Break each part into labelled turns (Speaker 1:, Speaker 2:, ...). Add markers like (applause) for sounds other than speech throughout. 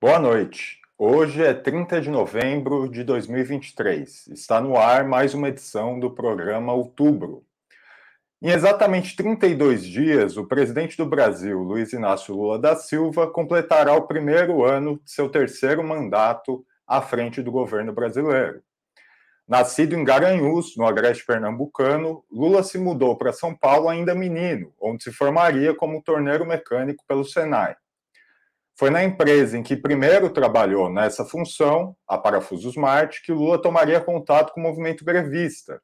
Speaker 1: Boa noite. Hoje é 30 de novembro de 2023. Está no ar mais uma edição do programa Outubro. Em exatamente 32 dias, o presidente do Brasil, Luiz Inácio Lula da Silva, completará o primeiro ano de seu terceiro mandato à frente do governo brasileiro. Nascido em Garanhuns, no agreste pernambucano, Lula se mudou para São Paulo ainda menino, onde se formaria como torneiro mecânico pelo Senai. Foi na empresa em que primeiro trabalhou nessa função, a Parafusos Marte, que Lula tomaria contato com o movimento grevista.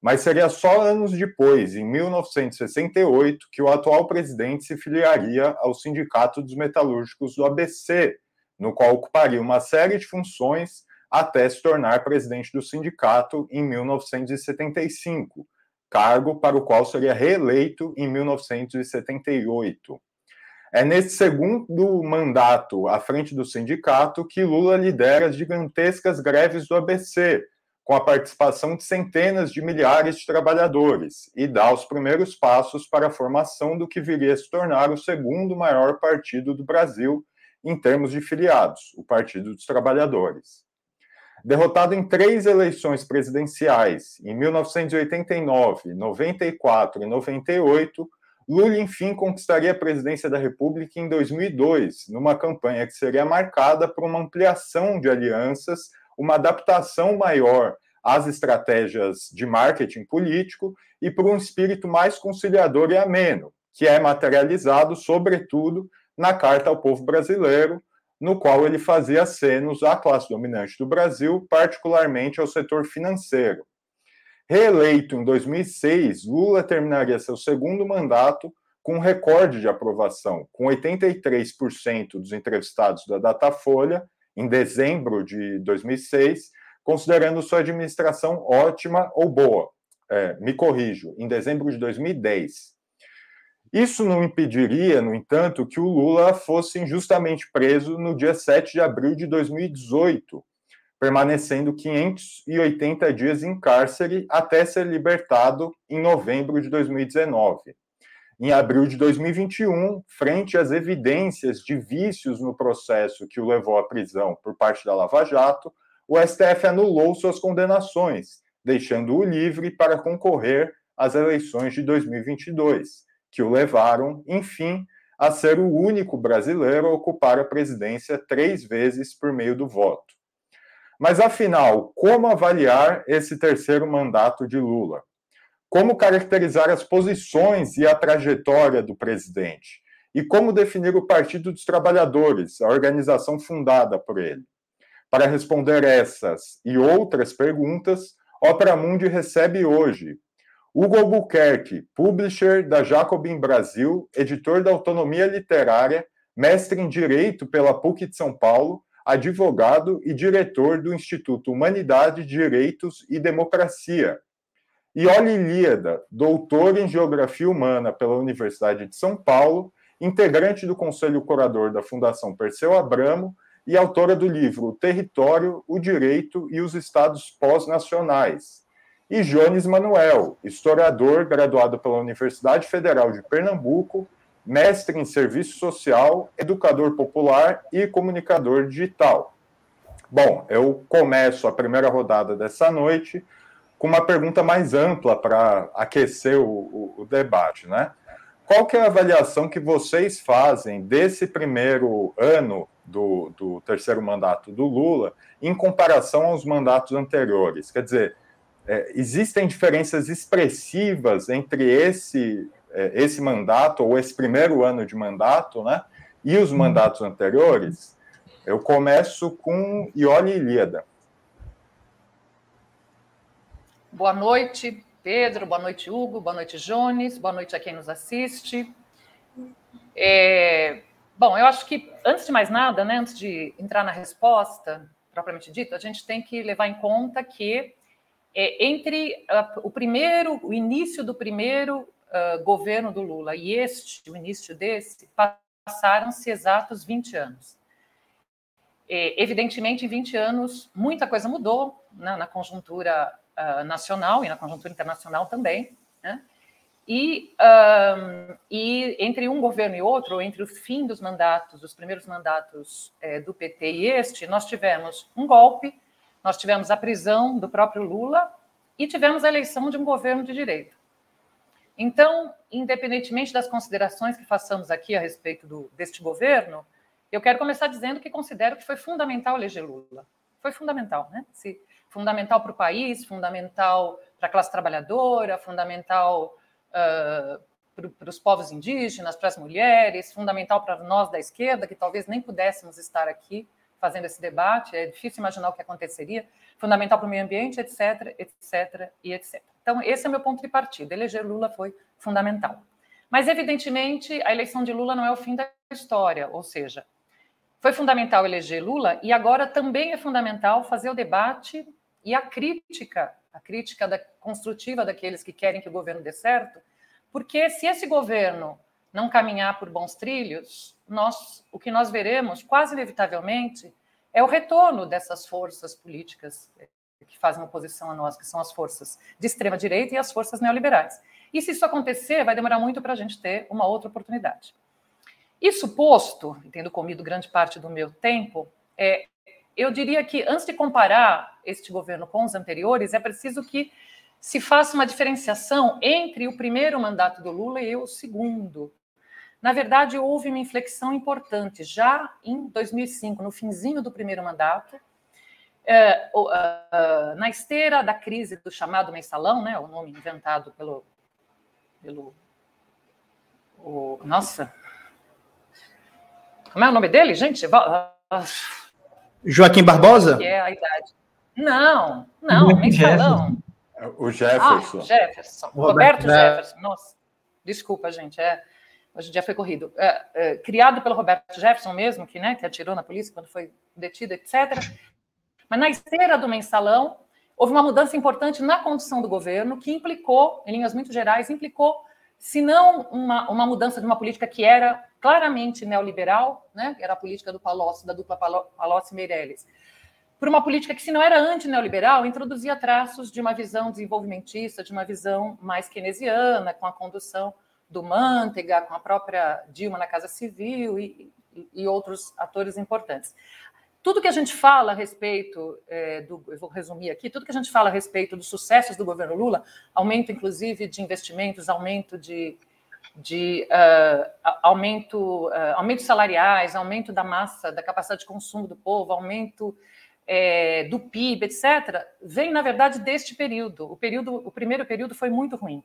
Speaker 1: Mas seria só anos depois, em 1968, que o atual presidente se filiaria ao Sindicato dos Metalúrgicos do ABC, no qual ocuparia uma série de funções até se tornar presidente do sindicato em 1975, cargo para o qual seria reeleito em 1978. É nesse segundo mandato à frente do sindicato que Lula lidera as gigantescas greves do ABC, com a participação de centenas de milhares de trabalhadores, e dá os primeiros passos para a formação do que viria a se tornar o segundo maior partido do Brasil em termos de filiados, o Partido dos Trabalhadores. Derrotado em três eleições presidenciais, em 1989, 94 e 98, Lula, enfim, conquistaria a presidência da República em 2002, numa campanha que seria marcada por uma ampliação de alianças, uma adaptação maior às estratégias de marketing político e por um espírito mais conciliador e ameno, que é materializado, sobretudo, na Carta ao Povo Brasileiro, no qual ele fazia acenos à classe dominante do Brasil, particularmente ao setor financeiro. Reeleito em 2006, Lula terminaria seu segundo mandato com um recorde de aprovação, com 83% dos entrevistados da Datafolha, em dezembro de 2006, considerando sua administração ótima ou boa. É, me corrijo, em dezembro de 2010. Isso não impediria, no entanto, que o Lula fosse injustamente preso no dia 7 de abril de 2018, permanecendo 580 dias em cárcere até ser libertado em novembro de 2019. Em abril de 2021, frente às evidências de vícios no processo que o levou à prisão por parte da Lava Jato, o STF anulou suas condenações, deixando-o livre para concorrer às eleições de 2022, que o levaram, enfim, a ser o único brasileiro a ocupar a presidência três vezes por meio do voto. Mas afinal, como avaliar esse terceiro mandato de Lula? Como caracterizar as posições e a trajetória do presidente? E como definir o Partido dos Trabalhadores, a organização fundada por ele? Para responder essas e outras perguntas, Opera Mundi recebe hoje Hugo Albuquerque, publisher da Jacobin Brasil, editor da Autonomia Literária, mestre em Direito pela PUC de São Paulo advogado e diretor do Instituto Humanidade, Direitos e Democracia. E Oli Ilíada, doutor em Geografia Humana pela Universidade de São Paulo, integrante do Conselho Curador da Fundação Perseu Abramo e autora do livro O Território, o Direito e os Estados Pós-Nacionais. E Jones Manuel, historiador graduado pela Universidade Federal de Pernambuco mestre em serviço social, educador popular e comunicador digital. Bom, eu começo a primeira rodada dessa noite com uma pergunta mais ampla para aquecer o, o, o, debate, né? Qual que é a avaliação que vocês fazem desse primeiro ano do, do terceiro mandato do Lula em comparação aos mandatos anteriores? Quer dizer, é, existem diferenças expressivas entre esse esse mandato, ou esse primeiro ano de mandato, né? E os uhum. mandatos anteriores, eu começo com Ione Ilíada.
Speaker 2: Boa noite, Pedro, boa noite, Hugo, boa noite, Jones, boa noite a quem nos assiste. É, bom, eu acho que, antes de mais nada, né, antes de entrar na resposta, propriamente dita, a gente tem que levar em conta que é, entre uh, o primeiro, o início do primeiro governo do Lula e este, o início desse, passaram-se exatos 20 anos. E, evidentemente, em 20 anos, muita coisa mudou né, na conjuntura uh, nacional e na conjuntura internacional também. Né? E, um, e, entre um governo e outro, entre o fim dos mandatos, os primeiros mandatos é, do PT e este, nós tivemos um golpe, nós tivemos a prisão do próprio Lula e tivemos a eleição de um governo de direita. Então, independentemente das considerações que façamos aqui a respeito do, deste governo, eu quero começar dizendo que considero que foi fundamental eleger Lula. Foi fundamental, né? Se, fundamental para o país, fundamental para a classe trabalhadora, fundamental uh, para os povos indígenas, para as mulheres, fundamental para nós da esquerda, que talvez nem pudéssemos estar aqui fazendo esse debate, é difícil imaginar o que aconteceria, fundamental para o meio ambiente, etc, etc e etc. Então, esse é meu ponto de partida. Eleger Lula foi fundamental. Mas, evidentemente, a eleição de Lula não é o fim da história, ou seja, foi fundamental eleger Lula e agora também é fundamental fazer o debate e a crítica, a crítica da, construtiva daqueles que querem que o governo dê certo, porque se esse governo não caminhar por bons trilhos, nós, o que nós veremos, quase inevitavelmente, é o retorno dessas forças políticas que fazem oposição a nós, que são as forças de extrema direita e as forças neoliberais. E se isso acontecer, vai demorar muito para a gente ter uma outra oportunidade. Isso posto, tendo comido grande parte do meu tempo, é, eu diria que antes de comparar este governo com os anteriores, é preciso que se faça uma diferenciação entre o primeiro mandato do Lula e o segundo. Na verdade, houve uma inflexão importante já em 2005, no finzinho do primeiro mandato, é, na esteira da crise do chamado mensalão, né, o nome inventado pelo, pelo o, nossa, como é o nome dele, gente?
Speaker 3: Joaquim Barbosa?
Speaker 2: Que é a idade. Não, não, mensalão.
Speaker 1: O Jefferson.
Speaker 2: Ah, Jefferson. Roberto, Roberto Jefferson. Nossa, desculpa, gente. É, hoje o dia foi corrido. É, é, criado pelo Roberto Jefferson mesmo, que, né, que atirou na polícia quando foi detido, etc. Mas na esteira do mensalão, houve uma mudança importante na condução do governo, que implicou, em linhas muito gerais, implicou, se não uma, uma mudança de uma política que era claramente neoliberal, né, era a política do Palocci, da dupla Palocci-Meirelles, por uma política que, se não era anti-neoliberal, introduzia traços de uma visão desenvolvimentista, de uma visão mais keynesiana, com a condução do Manteiga, com a própria Dilma na Casa Civil e, e outros atores importantes. Tudo que a gente fala a respeito é, do, eu vou resumir aqui, tudo que a gente fala a respeito dos sucessos do governo Lula, aumento inclusive de investimentos, aumento de, de uh, aumento, uh, aumento salariais, aumento da massa, da capacidade de consumo do povo, aumento é, do PIB, etc., vem, na verdade, deste período. O, período. o primeiro período foi muito ruim.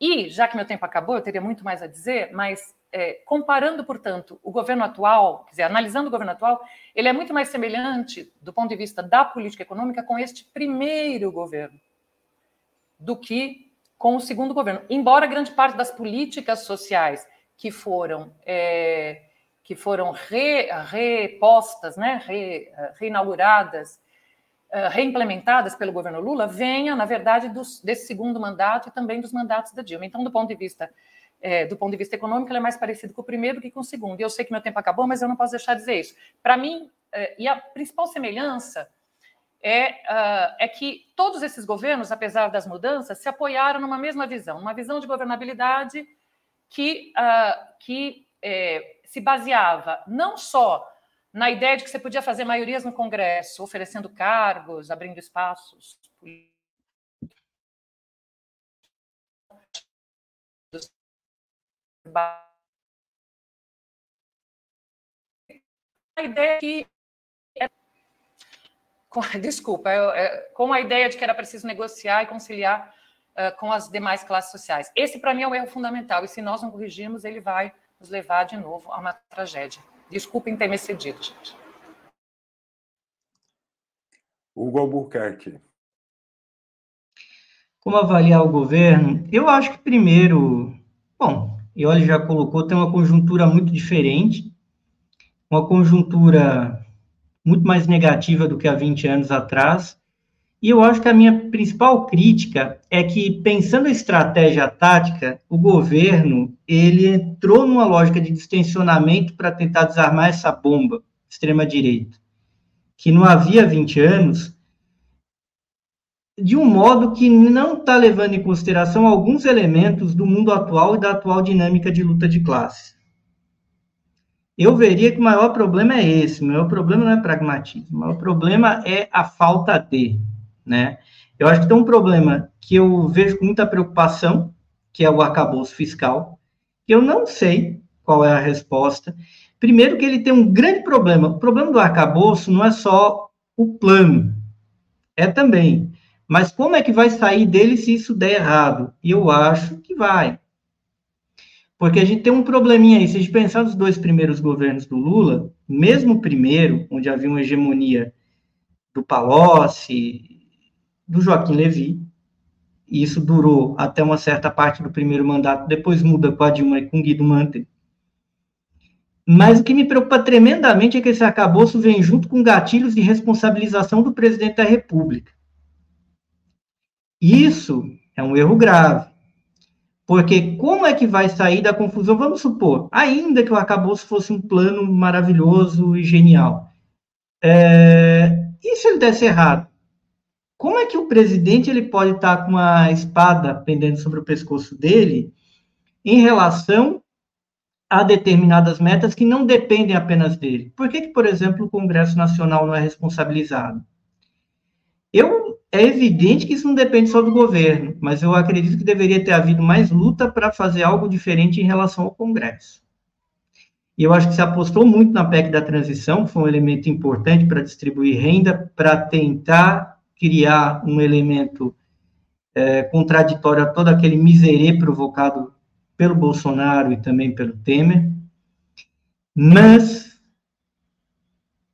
Speaker 2: E, já que meu tempo acabou, eu teria muito mais a dizer, mas é, comparando, portanto, o governo atual, quer dizer, analisando o governo atual, ele é muito mais semelhante, do ponto de vista da política econômica, com este primeiro governo, do que com o segundo governo. Embora grande parte das políticas sociais que foram é, que foram re, repostas, né, re, reinauguradas, reimplementadas pelo governo Lula, venha, na verdade, dos, desse segundo mandato e também dos mandatos da Dilma. Então, do ponto de vista é, do ponto de vista econômico, ele é mais parecido com o primeiro que com o segundo. E eu sei que meu tempo acabou, mas eu não posso deixar de dizer isso. Para mim, é, e a principal semelhança é, uh, é que todos esses governos, apesar das mudanças, se apoiaram numa mesma visão, uma visão de governabilidade que, uh, que é, se baseava não só na ideia de que você podia fazer maiorias no Congresso, oferecendo cargos, abrindo espaços a ideia que (laughs) desculpa, é, com a ideia de que era preciso negociar e conciliar com as demais classes sociais. Esse, para mim, é o erro fundamental, e se nós não corrigirmos, ele vai nos levar de novo a uma tragédia. Desculpem ter me cedido, gente.
Speaker 1: Hugo Albuquerque.
Speaker 3: Como avaliar o governo? Eu acho que primeiro, bom, e olha, já colocou, tem uma conjuntura muito diferente, uma conjuntura muito mais negativa do que há 20 anos atrás, e eu acho que a minha principal crítica é que, pensando em estratégia tática, o governo ele entrou numa lógica de distensionamento para tentar desarmar essa bomba extrema-direita, que não havia 20 anos de um modo que não está levando em consideração alguns elementos do mundo atual e da atual dinâmica de luta de classes. Eu veria que o maior problema é esse, o maior problema não é pragmatismo, o maior problema é a falta de, né? Eu acho que tem um problema que eu vejo com muita preocupação, que é o arcabouço fiscal, eu não sei qual é a resposta. Primeiro que ele tem um grande problema. O problema do arcabouço não é só o plano, é também. Mas como é que vai sair dele se isso der errado? E eu acho que vai. Porque a gente tem um probleminha aí. Se a gente pensar nos dois primeiros governos do Lula, mesmo o primeiro, onde havia uma hegemonia do Palocci, do Joaquim Levy, e isso durou até uma certa parte do primeiro mandato, depois muda com a Dilma e com Guido Mantega. Mas o que me preocupa tremendamente é que esse arcabouço vem junto com gatilhos de responsabilização do presidente da República. Isso é um erro grave. Porque como é que vai sair da confusão? Vamos supor, ainda que o arcabouço fosse um plano maravilhoso e genial. É, e se ele desse errado? Como é que o presidente ele pode estar com uma espada pendendo sobre o pescoço dele em relação a determinadas metas que não dependem apenas dele? Por que, que por exemplo, o Congresso Nacional não é responsabilizado? Eu é evidente que isso não depende só do governo, mas eu acredito que deveria ter havido mais luta para fazer algo diferente em relação ao Congresso. E eu acho que se apostou muito na PEC da transição, que foi um elemento importante para distribuir renda, para tentar criar um elemento é, contraditório a todo aquele miserê provocado pelo Bolsonaro e também pelo Temer. Mas,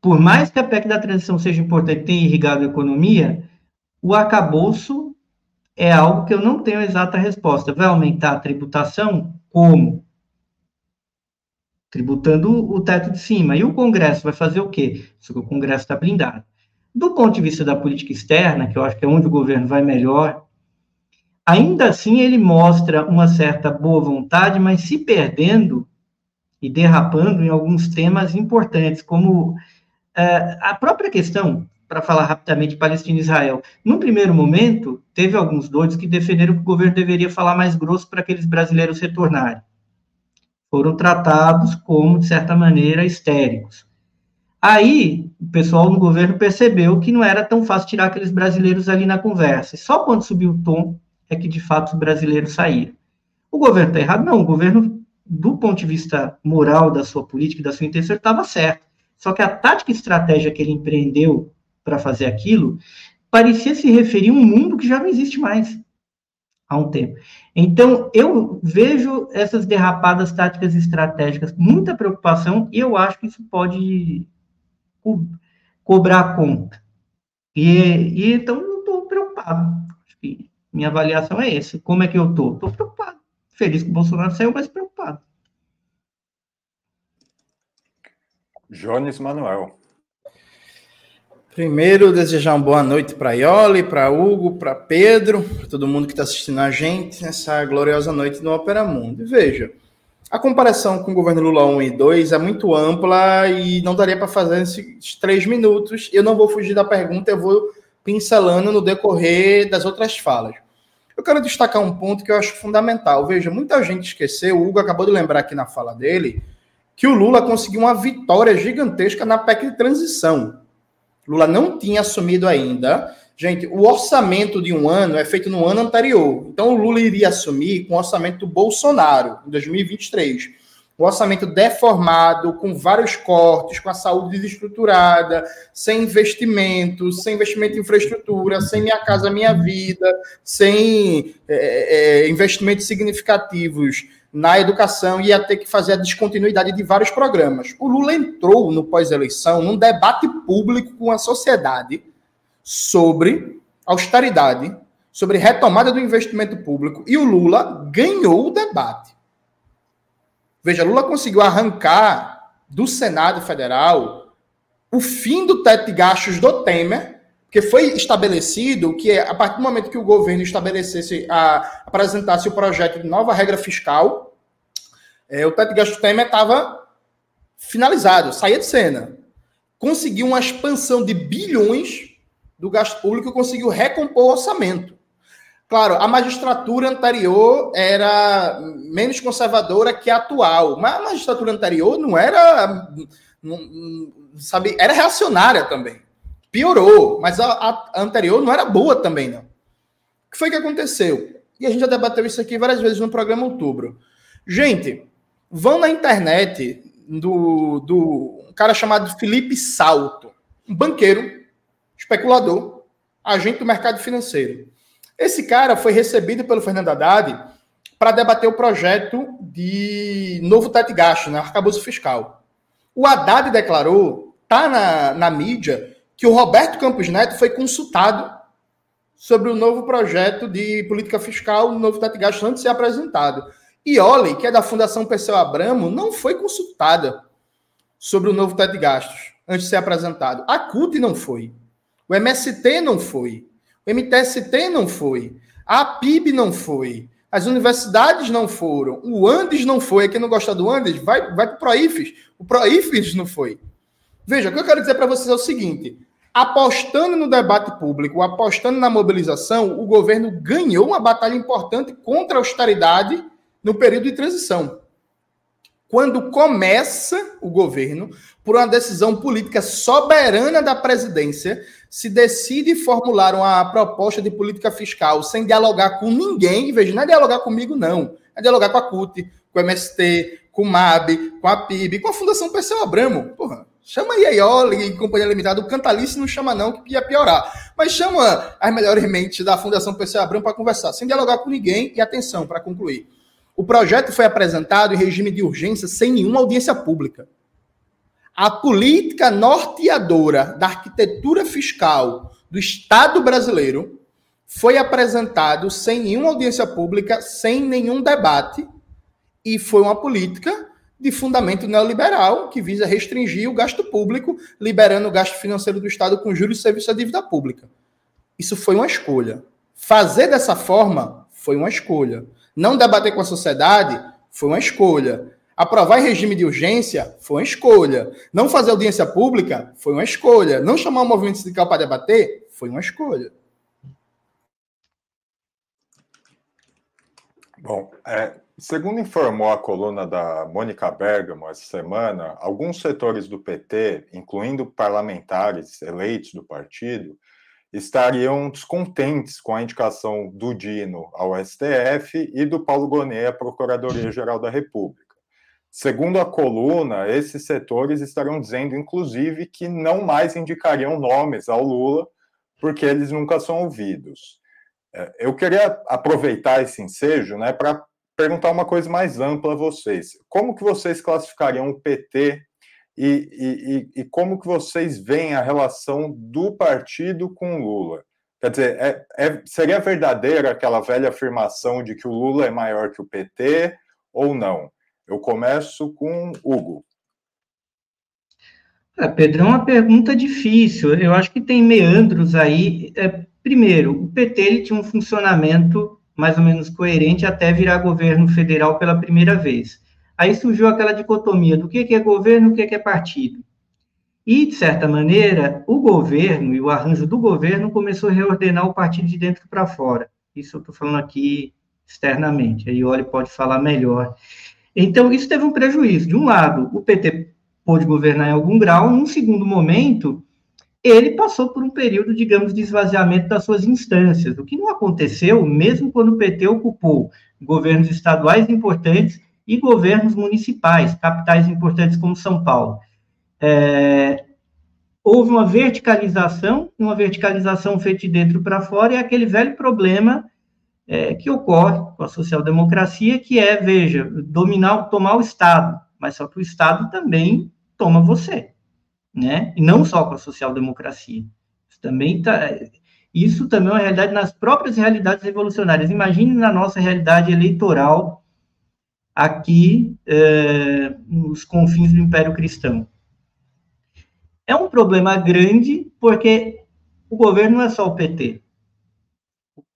Speaker 3: por mais que a PEC da transição seja importante e tenha irrigado a economia, o arcabouço é algo que eu não tenho exata resposta. Vai aumentar a tributação? Como? Tributando o teto de cima. E o Congresso vai fazer o quê? Isso que o Congresso está blindado. Do ponto de vista da política externa, que eu acho que é onde o governo vai melhor, ainda assim ele mostra uma certa boa vontade, mas se perdendo e derrapando em alguns temas importantes, como uh, a própria questão para falar rapidamente Palestina e Israel. No primeiro momento, teve alguns doidos que defenderam que o governo deveria falar mais grosso para aqueles brasileiros retornarem. Foram tratados como, de certa maneira, histéricos. Aí, o pessoal no governo percebeu que não era tão fácil tirar aqueles brasileiros ali na conversa. E só quando subiu o tom é que, de fato, os brasileiros saíram. O governo está errado? Não, o governo, do ponto de vista moral da sua política e da sua intenção, estava certo. Só que a tática e estratégia que ele empreendeu para fazer aquilo, parecia se referir a um mundo que já não existe mais há um tempo. Então, eu vejo essas derrapadas táticas estratégicas muita preocupação e eu acho que isso pode co cobrar conta. E, e então, eu estou preocupado. Minha avaliação é essa. Como é que eu estou? Estou preocupado. Feliz que o Bolsonaro saiu, mas preocupado.
Speaker 1: Jones Manuel.
Speaker 4: Primeiro, desejar uma boa noite para Ioli, para Hugo, para Pedro, para todo mundo que está assistindo a gente nessa gloriosa noite no Opera Mundo. E veja, a comparação com o governo Lula 1 e 2 é muito ampla e não daria para fazer nesses três minutos. Eu não vou fugir da pergunta, eu vou pincelando no decorrer das outras falas. Eu quero destacar um ponto que eu acho fundamental. Veja, muita gente esqueceu, o Hugo acabou de lembrar aqui na fala dele, que o Lula conseguiu uma vitória gigantesca na PEC de transição. Lula não tinha assumido ainda. Gente, o orçamento de um ano é feito no ano anterior. Então, o Lula iria assumir com o orçamento do Bolsonaro, em 2023. O orçamento deformado, com vários cortes, com a saúde desestruturada, sem investimento, sem investimento em infraestrutura, sem Minha Casa Minha Vida, sem é, é, investimentos significativos na educação ia ter que fazer a descontinuidade de vários programas. O Lula entrou no pós-eleição num debate público com a sociedade sobre austeridade, sobre retomada do investimento público, e o Lula ganhou o debate. Veja, Lula conseguiu arrancar do Senado Federal o fim do teto de gastos do Temer, porque foi estabelecido que a partir do momento que o governo estabelecesse, a, apresentasse o projeto de nova regra fiscal, é, o teto de gasto Temer estava finalizado, saía de cena. Conseguiu uma expansão de bilhões do gasto público conseguiu recompor o orçamento. Claro, a magistratura anterior era menos conservadora que a atual, mas a magistratura anterior não era, não, sabe, era reacionária também. Piorou, mas a, a, anterior não era boa também, não. O que foi que aconteceu? E a gente já debateu isso aqui várias vezes no programa Outubro. Gente, vão na internet do, do um cara chamado Felipe Salto, um banqueiro, especulador, agente do mercado financeiro. Esse cara foi recebido pelo Fernando Haddad para debater o projeto de novo teto de gasto, né, arcabouço fiscal. O Haddad declarou, tá na, na mídia, que o Roberto Campos Neto foi consultado sobre o novo projeto de política fiscal, o novo teto de gasto, antes de ser apresentado. E Oli, que é da Fundação Perseu Abramo, não foi consultada sobre o novo teto de gastos antes de ser apresentado. A CUT não foi. O MST não foi. O MTST não foi. A PIB não foi. As universidades não foram. O Andes não foi. Quem não gosta do Andes, vai, vai para o Proifes. O Proifes não foi. Veja, o que eu quero dizer para vocês é o seguinte: apostando no debate público, apostando na mobilização, o governo ganhou uma batalha importante contra a austeridade no período de transição. Quando começa o governo, por uma decisão política soberana da presidência, se decide formular uma proposta de política fiscal sem dialogar com ninguém, veja, não é dialogar comigo, não. É dialogar com a CUT, com o MST, com o MAB, com a PIB, com a Fundação Perseu Abramo. Porra, chama aí a Ioli e Companhia Limitada. O Cantalice não chama, não, que ia piorar. Mas chama as melhores mentes da Fundação Perseu Abramo para conversar, sem dialogar com ninguém. E atenção, para concluir. O projeto foi apresentado em regime de urgência sem nenhuma audiência pública. A política norteadora da arquitetura fiscal do Estado brasileiro foi apresentado sem nenhuma audiência pública, sem nenhum debate, e foi uma política de fundamento neoliberal que visa restringir o gasto público, liberando o gasto financeiro do Estado com juros e serviço à dívida pública. Isso foi uma escolha. Fazer dessa forma foi uma escolha. Não debater com a sociedade foi uma escolha. Aprovar em regime de urgência foi uma escolha. Não fazer audiência pública foi uma escolha. Não chamar o movimento sindical para debater foi uma escolha.
Speaker 1: Bom, é, segundo informou a coluna da Mônica Bergamo essa semana, alguns setores do PT, incluindo parlamentares eleitos do partido, estariam descontentes com a indicação do Dino ao STF e do Paulo Gonet à Procuradoria-Geral da República. Segundo a coluna, esses setores estarão dizendo, inclusive, que não mais indicariam nomes ao Lula, porque eles nunca são ouvidos. É, eu queria aproveitar esse ensejo né, para perguntar uma coisa mais ampla a vocês. Como que vocês classificariam o PT e, e, e como que vocês veem a relação do partido com o Lula? Quer dizer, é, é, seria verdadeira aquela velha afirmação de que o Lula é maior que o PT ou não? Eu começo com Hugo.
Speaker 3: É, Pedro, é uma pergunta difícil. Eu acho que tem meandros aí. É, primeiro, o PT ele tinha um funcionamento mais ou menos coerente até virar governo federal pela primeira vez. Aí surgiu aquela dicotomia do que é governo e o que é partido. E, de certa maneira, o governo e o arranjo do governo começou a reordenar o partido de dentro para fora. Isso eu estou falando aqui externamente. Aí o Oli pode falar melhor. Então, isso teve um prejuízo. De um lado, o PT pôde governar em algum grau, num segundo momento, ele passou por um período, digamos, de esvaziamento das suas instâncias, o que não aconteceu mesmo quando o PT ocupou governos estaduais importantes e governos municipais, capitais importantes como São Paulo. É, houve uma verticalização, uma verticalização feita de dentro para fora, e aquele velho problema é, que ocorre com a social-democracia, que é, veja, dominar, tomar o Estado, mas só que o Estado também toma você, né? E não só com a social-democracia. Isso também tá, isso também é uma realidade nas próprias realidades revolucionárias. Imagine na nossa realidade eleitoral aqui é, nos confins do Império Cristão. É um problema grande porque o governo não é só o PT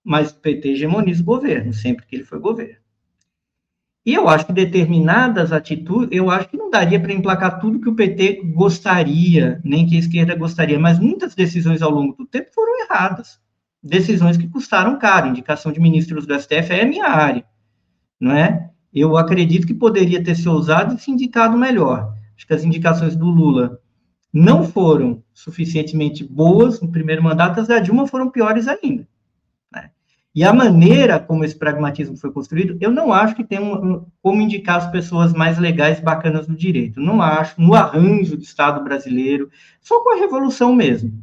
Speaker 3: mas o PT hegemoniza o governo, sempre que ele foi governo. E eu acho que determinadas atitudes, eu acho que não daria para emplacar tudo que o PT gostaria, nem que a esquerda gostaria, mas muitas decisões ao longo do tempo foram erradas. Decisões que custaram caro. Indicação de ministros do STF é minha área, não é? Eu acredito que poderia ter se ousado e se indicado melhor. Acho que as indicações do Lula não foram suficientemente boas no primeiro mandato, as da Dilma foram piores ainda. E a maneira como esse pragmatismo foi construído, eu não acho que tem um, como indicar as pessoas mais legais bacanas do direito. Não acho, no arranjo do Estado brasileiro, só com a revolução mesmo.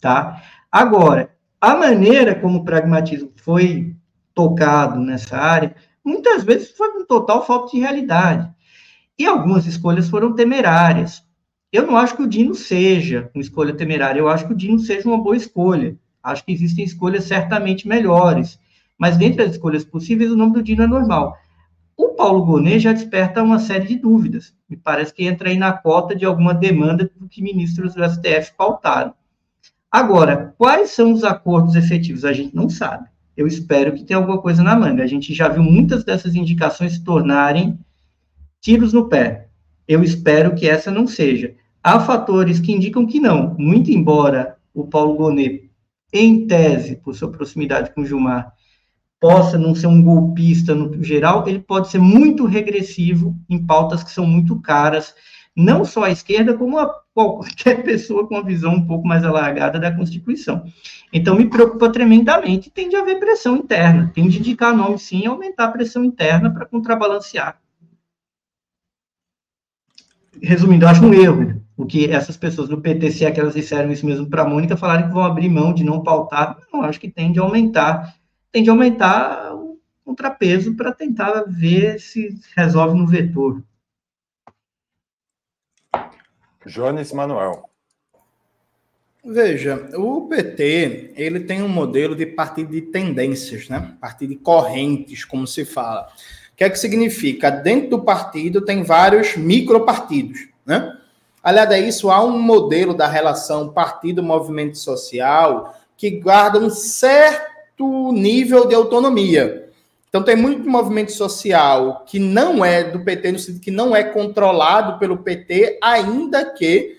Speaker 3: Tá? Agora, a maneira como o pragmatismo foi tocado nessa área, muitas vezes foi com total falta de realidade. E algumas escolhas foram temerárias. Eu não acho que o Dino seja uma escolha temerária, eu acho que o Dino seja uma boa escolha. Acho que existem escolhas certamente melhores. Mas dentre as escolhas possíveis, o nome do Dino é normal. O Paulo Gonet já desperta uma série de dúvidas. Me parece que entra aí na cota de alguma demanda do que ministros do STF pautaram. Agora, quais são os acordos efetivos? A gente não sabe. Eu espero que tenha alguma coisa na manga. A gente já viu muitas dessas indicações se tornarem tiros no pé. Eu espero que essa não seja. Há fatores que indicam que não. Muito embora o Paulo Gonet em tese, por sua proximidade com Gilmar, possa não ser um golpista no geral, ele pode ser muito regressivo em pautas que são muito caras, não só à esquerda, como a (laughs) qualquer pessoa com uma visão um pouco mais alargada da Constituição. Então, me preocupa tremendamente, tem de haver pressão interna, tem de indicar nome sim e aumentar a pressão interna para contrabalancear. Resumindo, acho um erro o que essas pessoas do PT, se que disseram isso mesmo para a Mônica, falaram que vão abrir mão de não pautar. Não, acho que tem de aumentar, tem de aumentar o contrapeso para tentar ver se resolve no vetor.
Speaker 1: Jones Manuel.
Speaker 4: Veja, o PT ele tem um modelo de partido de tendências, né? Partido de correntes, como se fala. O que é que significa? Dentro do partido tem vários micropartidos, né? Aliado a isso, há um modelo da relação partido-movimento social que guarda um certo nível de autonomia. Então, tem muito movimento social que não é do PT, no sentido que não é controlado pelo PT, ainda que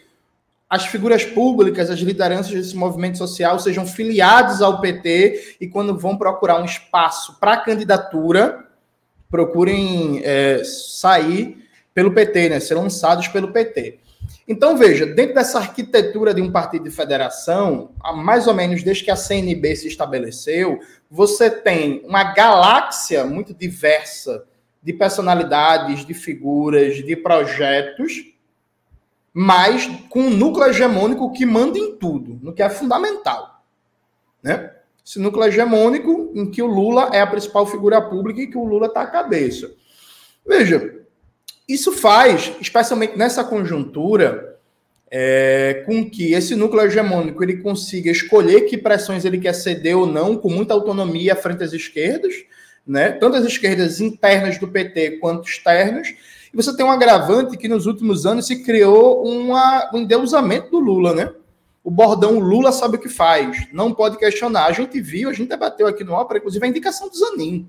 Speaker 4: as figuras públicas, as lideranças desse movimento social sejam filiados ao PT e, quando vão procurar um espaço para candidatura, procurem é, sair pelo PT, né, ser lançados pelo PT. Então, veja, dentro dessa arquitetura de um partido de federação, mais ou menos desde que a CNB se estabeleceu, você tem uma galáxia muito diversa de personalidades, de figuras, de projetos, mas com um núcleo hegemônico que manda em tudo, no que é fundamental. Né? Esse núcleo hegemônico em que o Lula é a principal figura pública e que o Lula está à cabeça. Veja, isso faz, especialmente nessa conjuntura, é, com que esse núcleo hegemônico ele consiga escolher que pressões ele quer ceder ou não, com muita autonomia frente às esquerdas, né? tanto as esquerdas internas do PT quanto externas. E você tem um agravante que nos últimos anos se criou uma, um endeusamento do Lula, né? O bordão Lula sabe o que faz, não pode questionar. A gente viu, a gente debateu aqui no Ópera, inclusive, a indicação do Zanin.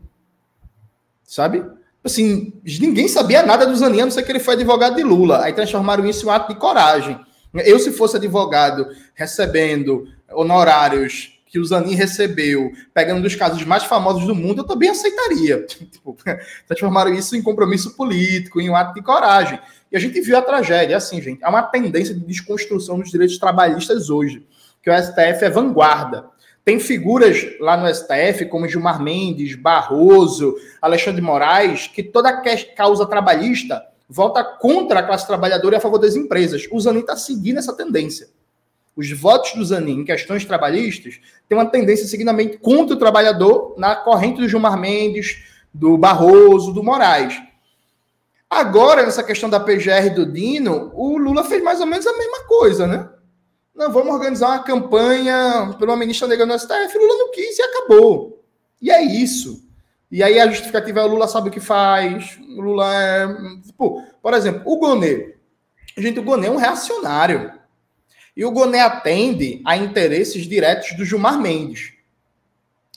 Speaker 4: Sabe? Assim, ninguém sabia nada do Zanin, a não ser que ele foi advogado de Lula. Aí transformaram isso em um ato de coragem. Eu, se fosse advogado recebendo honorários que o Zanin recebeu, pegando um dos casos mais famosos do mundo, eu também aceitaria. (laughs) Tipo, transformaram isso em compromisso político, em um ato de coragem. E a gente viu a tragédia. Assim, gente, há uma tendência de desconstrução dos direitos trabalhistas hoje, que o STF é vanguarda. Tem figuras lá no STF, como Gilmar Mendes, Barroso, Alexandre Moraes, que toda causa trabalhista volta contra a classe trabalhadora e a favor das empresas. O Zanin está seguindo essa tendência. Os votos do Zanin em questões trabalhistas têm uma tendência seguidamente contra o trabalhador na corrente do Gilmar Mendes, do Barroso, do Moraes. Agora, nessa questão da PGR do Dino, o Lula fez mais ou menos a mesma coisa, né? Não, vamos organizar uma campanha por uma ministra negra no STF. Lula não quis e acabou. E é isso. E aí a justificativa é o Lula sabe o que faz. O Lula é. Tipo, por exemplo, o Gonê. Gente, o Gonê é um reacionário. E o Gonê atende a interesses diretos do Gilmar Mendes.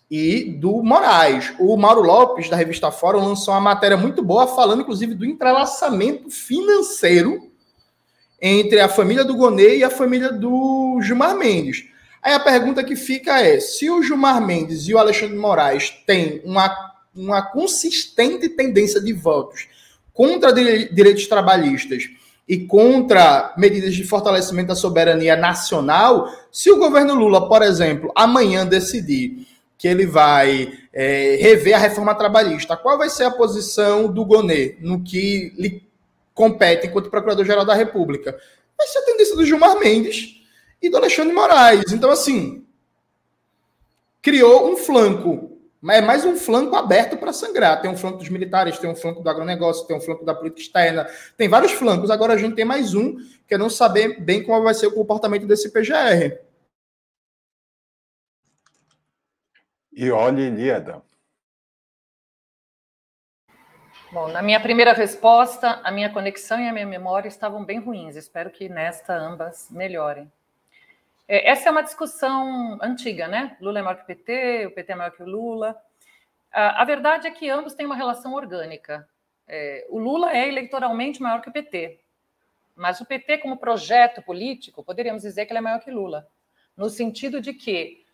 Speaker 4: e do Moraes. O Mauro Lopes, da revista Fórum, lançou uma matéria muito boa, falando inclusive do entrelaçamento financeiro entre a família do Gonê e a família do Gilmar Mendes. Aí a pergunta que fica é: se o Gilmar Mendes e o Alexandre Moraes têm uma, uma consistente tendência de votos contra direitos trabalhistas e contra medidas de fortalecimento da soberania nacional, se o governo Lula, por exemplo, amanhã decidir que ele vai é, rever a reforma trabalhista, qual vai ser a posição do Gonê no que lhe compete enquanto Procurador-Geral da República? Vai ser a tendência do Gilmar Mendes e do Alexandre Moraes. Então, assim, criou um flanco é mais um flanco aberto para sangrar. Tem um flanco dos militares, tem um flanco do agronegócio, tem um flanco da política externa, tem vários flancos. Agora a gente tem mais um, que é não saber bem como vai ser o comportamento desse PGR.
Speaker 1: E olhe, Ilíada.
Speaker 2: Bom, na minha primeira resposta, a minha conexão e a minha memória estavam bem ruins. Espero que nesta ambas melhorem. É, essa é uma discussão antiga, né? Lula é maior que o PT, o PT é maior que o Lula. A, verdade é que ambos têm uma relação orgânica. É, o Lula é eleitoralmente maior que o PT, mas o PT, como projeto político, poderíamos dizer que ele é maior que Lula, no sentido de que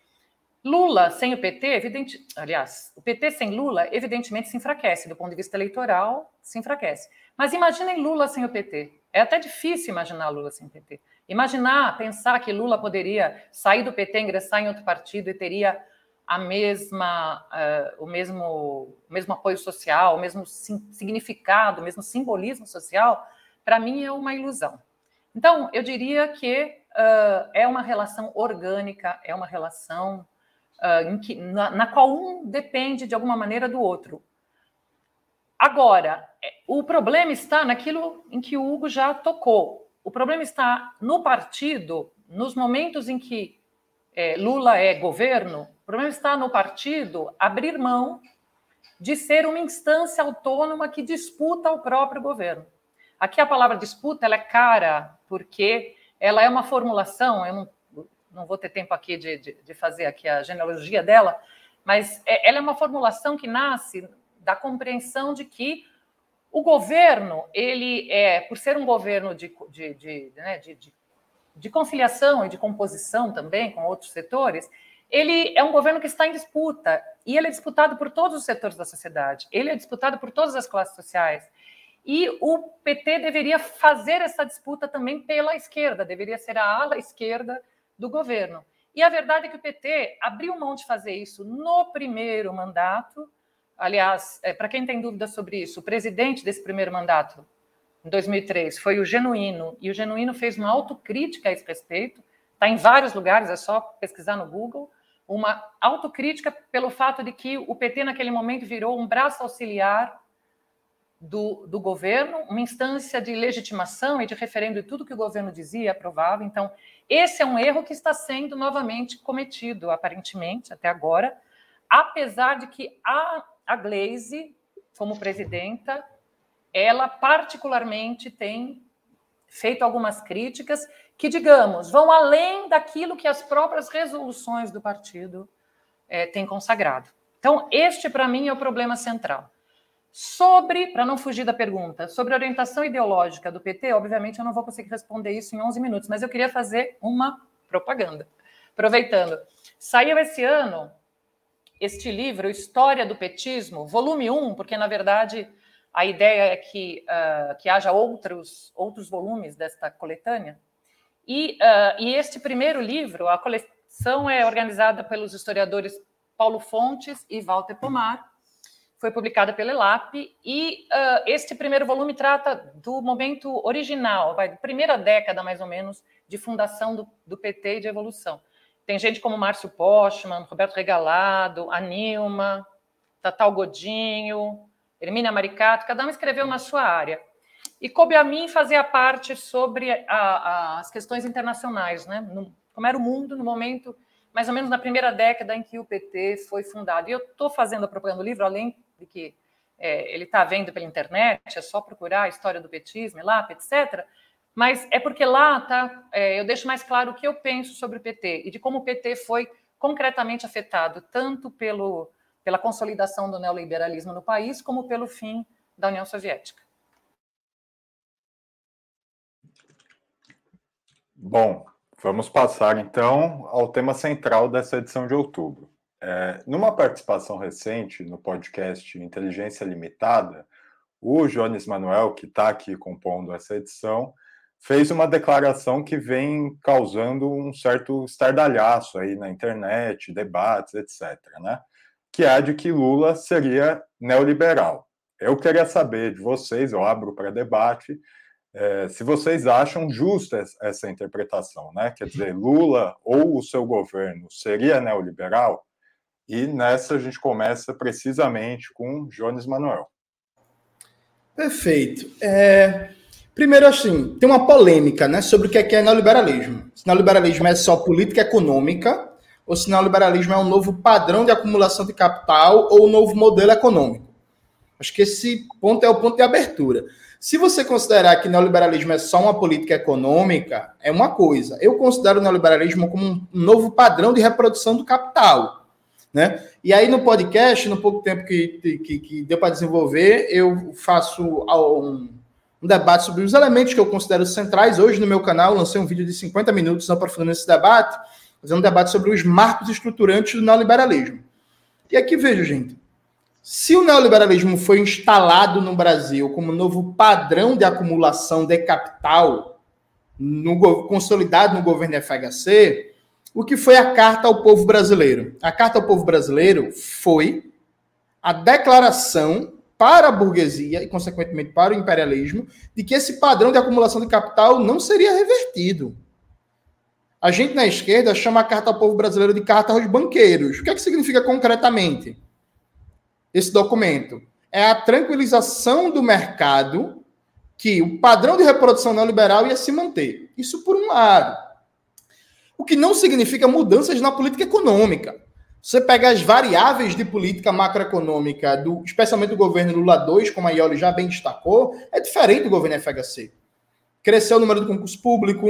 Speaker 2: Lula sem o PT, evidente, aliás, o PT sem Lula, evidentemente se enfraquece, do ponto de vista eleitoral, se enfraquece. Mas imaginem Lula sem o PT. É até difícil imaginar Lula sem o PT. Imaginar, pensar que Lula poderia sair do PT, ingressar em outro partido e teria a mesma, uh, o, mesmo, o mesmo apoio social, o mesmo significado, o mesmo simbolismo social, para mim é uma ilusão. Então, eu diria que uh, é uma relação orgânica, é uma relação uh, que, na, na qual um depende de alguma maneira do outro. Agora, o problema está naquilo em que o Hugo já tocou. O problema está no partido, nos momentos em que é, Lula é governo, o problema está no partido abrir mão de ser uma instância autônoma que disputa o próprio governo. Aqui a palavra disputa ela é cara, porque ela é uma formulação, eu não não vou ter tempo aqui de, de, de fazer aqui a genealogia dela, mas é, ela é uma formulação que nasce da compreensão de que o governo, ele é, por ser um governo de, de, de, né, de, de conciliação e de composição também com outros setores, ele é um governo que está em disputa e ele é disputado por todos os setores da sociedade, ele é disputado por todas as classes sociais. E o PT deveria fazer essa disputa também pela esquerda, deveria ser a ala esquerda do governo. E a verdade é que o PT abriu mão de fazer isso no primeiro mandato. Aliás, é, para quem tem dúvida sobre isso, o presidente desse primeiro mandato, em 2003, foi o Genuíno, e o Genuíno fez uma autocrítica a esse respeito. Está em vários lugares, é só pesquisar no Google. Uma autocrítica pelo fato de que o PT, naquele momento, virou um braço auxiliar do, do, governo, uma instância de legitimação e de referendo de tudo que o governo dizia e aprovava. Então, esse é um erro que está sendo novamente cometido, aparentemente, até agora, apesar de que a, a Glaze, como presidenta, ela particularmente tem feito algumas críticas que, digamos, vão além daquilo que as próprias resoluções do partido é, têm consagrado. Então, este, para mim, é o problema central. Sobre, para não fugir da pergunta, sobre a orientação ideológica do PT, obviamente eu não vou conseguir responder isso em 11 minutos, mas eu queria fazer uma propaganda. Aproveitando, saiu esse ano este livro, História do Petismo, volume 1, porque na verdade a ideia é que, uh, que haja outros, outros volumes desta coletânea. E, uh, e este primeiro livro, a coleção é organizada pelos historiadores Paulo Fontes e Walter Pomar, foi publicada pela ELAP, e uh, este primeiro volume trata do momento original, vai, primeira década, mais ou menos, de fundação do, do PT e de evolução. Tem gente como Márcio Postman, Roberto Regalado, a Nilma, Tatal Godinho, Hermínia Maricato, cada um escreveu na sua área. E coube a mim fazer a parte sobre a, a, as questões internacionais, né? No, como era o mundo no momento, mais ou menos na primeira década em que o PT foi fundado. E eu estou fazendo a propaganda do livro, além de que é, ele está vendo pela internet, é só procurar a história do petismo, lá, etc. Mas é porque lá tá, é, eu deixo mais claro o que eu penso sobre o PT e de como o PT foi concretamente afetado tanto pelo, pela consolidação do neoliberalismo no país, como pelo fim da União Soviética.
Speaker 1: Bom, vamos passar então ao tema central dessa edição de outubro. É, numa participação recente no podcast Inteligência Limitada, o Jones Manuel, que está aqui compondo essa edição, fez uma declaração que vem causando um certo estardalhaço aí na internet, debates, etc. Né? Que é a de que Lula seria neoliberal. Eu queria saber de vocês, eu abro para debate, é, se vocês acham justa essa interpretação, né? Quer dizer, Lula ou o seu governo seria neoliberal? E nessa a gente começa precisamente com Jones Manuel.
Speaker 4: Perfeito. É, primeiro, assim, tem uma polêmica né, sobre o que é, que é neoliberalismo. Se neoliberalismo é só política econômica ou se neoliberalismo é um novo padrão de acumulação de capital ou um novo modelo econômico. Acho que esse ponto é o ponto de abertura. Se você considerar que neoliberalismo é só uma política econômica, é uma coisa. Eu considero o neoliberalismo como um novo padrão de reprodução do capital. Né? E aí, no podcast, no pouco tempo que, que, que deu para desenvolver, eu faço um, um, debate sobre os elementos que eu considero centrais. Hoje, no meu canal, lancei um vídeo de 50 minutos aprofundando esse debate, fazendo um debate sobre os marcos estruturantes do neoliberalismo. E aqui vejo, gente, se o neoliberalismo foi instalado no Brasil como novo padrão de acumulação de capital, no, consolidado no governo FHC, o que foi a Carta ao Povo Brasileiro? A Carta ao Povo Brasileiro foi a declaração para a burguesia e, consequentemente, para o imperialismo, de que esse padrão de acumulação de capital não seria revertido. A gente na esquerda chama a Carta ao Povo Brasileiro de Carta aos Banqueiros. O que é que significa concretamente? esse documento é a tranquilização do mercado que o padrão de reprodução neoliberal ia se manter. Isso por um lado. O que não significa mudanças na política econômica. Você pega as variáveis de política macroeconômica, do, especialmente do governo Lula II, como a Ioli já bem destacou, é diferente do governo FHC. Cresceu o número de concurso público,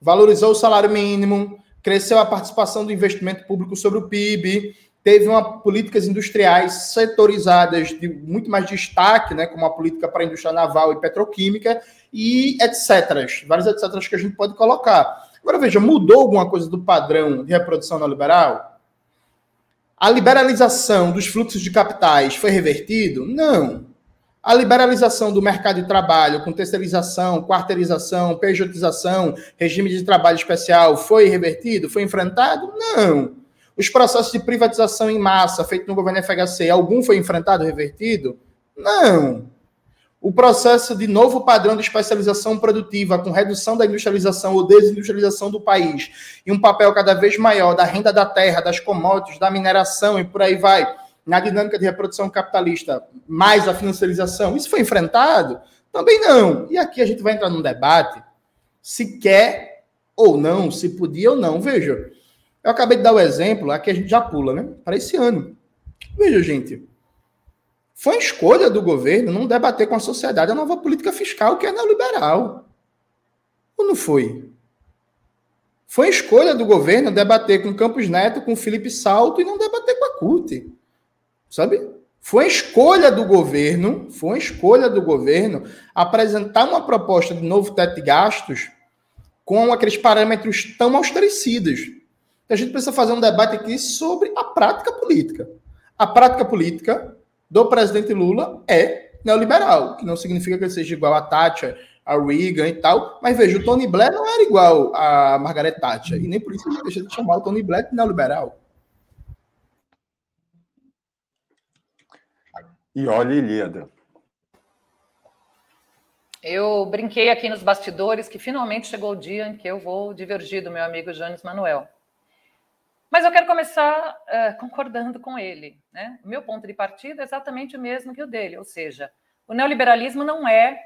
Speaker 4: valorizou o salário mínimo, cresceu a participação do investimento público sobre o PIB, teve uma políticas industriais setorizadas de muito mais destaque, né, como a política para a indústria naval e petroquímica e etc. Vários etc que a gente pode colocar. Agora veja, mudou alguma coisa do padrão de reprodução neoliberal? A liberalização dos fluxos de capitais foi revertido? Não. A liberalização do mercado de trabalho com terceirização, quarteirização, pejotização, regime de trabalho especial foi revertido? Foi enfrentado? Não. Os processos de privatização em massa feito no governo FHC, algum foi enfrentado, revertido? Não. O processo de novo padrão de especialização produtiva, com redução da industrialização ou desindustrialização do país, e um papel cada vez maior da renda da terra, das commodities, da mineração e por aí vai, na dinâmica de reprodução capitalista, mais a financiarização, isso foi enfrentado? Também não. E aqui a gente vai entrar num debate se quer ou não, se podia ou não. Veja, eu acabei de dar o exemplo, aqui a gente já pula, né? Para esse ano. Veja, gente. Foi escolha do governo não debater com a sociedade a nova política fiscal, que é neoliberal. Ou não foi? Foi escolha do governo debater com Campos Neto, com Felipe Salto e não debater com a CUT. Sabe? Foi escolha do governo, foi escolha do governo apresentar uma proposta de novo teto de gastos com aqueles parâmetros tão austericidas a gente precisa fazer um debate aqui sobre a prática política. A prática política do presidente Lula é neoliberal, que não significa que ele seja igual a Thatcher, a Reagan e tal, mas veja, o Tony Blair não era igual a Margaret Thatcher, e nem por isso a gente deixa de chamar o Tony Blair de neoliberal.
Speaker 1: E olha, Ilíada.
Speaker 2: Eu brinquei aqui nos bastidores que finalmente chegou o dia em que eu vou divergir do meu amigo Jones Manuel. Mas eu quero começar uh, concordando com ele. Né? O meu ponto de partida é exatamente o mesmo que o dele, ou seja, o neoliberalismo não é